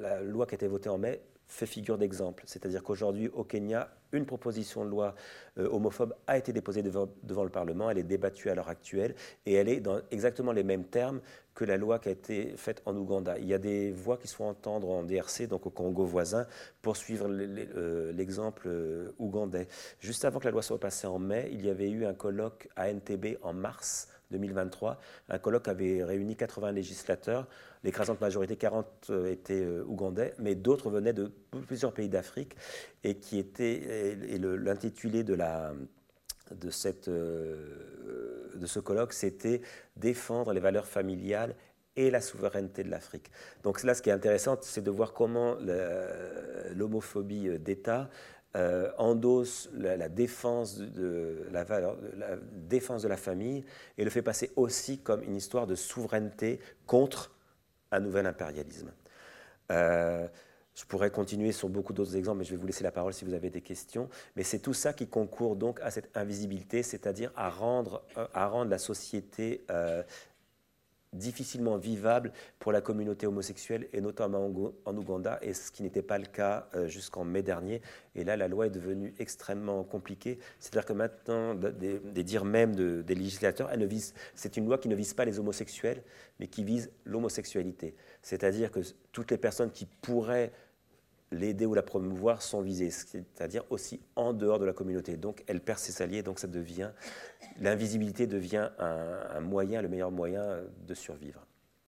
la loi qui a été votée en mai fait figure d'exemple. C'est-à-dire qu'aujourd'hui, au Kenya, une proposition de loi homophobe a été déposée devant, devant, le Parlement. Elle est débattue à l'heure actuelle et elle est dans exactement les mêmes termes que la loi qui a été faite en Ouganda. Il y a des voix qui se font entendre en DRC, donc au Congo voisin, pour suivre euh, l'exemple euh, ougandais. Juste avant que la loi soit passée en mai, il y avait eu un colloque à NTB en mars 2023. Un colloque avait réuni 80 législateurs. L'écrasante majorité, 40 euh, étaient ougandais, mais d'autres venaient de plusieurs pays d'Afrique et qui étaient, et l'intitulé de de, euh, de ce colloque, c'était défendre les valeurs familiales et la souveraineté de l'Afrique. Donc là, ce qui est intéressant, c'est de voir comment l'homophobie euh, d'État euh, endosse la, défense de, la, valeur, la défense de la famille et le fait passer aussi comme une histoire de souveraineté contre un nouvel impérialisme. Je pourrais continuer sur beaucoup d'autres exemples, mais je vais vous laisser la parole si vous avez des questions. Mais c'est tout ça qui concourt donc à cette invisibilité, c'est-à-dire à rendre, à rendre la société euh, difficilement vivable pour la communauté homosexuelle, et notamment en Ouganda, et ce qui n'était pas le cas euh, jusqu'en mai dernier. Et là, la loi est devenue extrêmement compliquée. C'est-à-dire que maintenant, des, dires même des législateurs, elle ne vise, c'est une loi qui ne vise pas les homosexuels, mais qui vise l'homosexualité. C'est-à-dire que toutes les personnes qui pourraient l'aider ou la promouvoir sont visées, c'est-à-dire aussi en dehors de la communauté. Donc elle perd ses alliés, donc ça devient, l'invisibilité devient un, moyen, le meilleur moyen de survivre.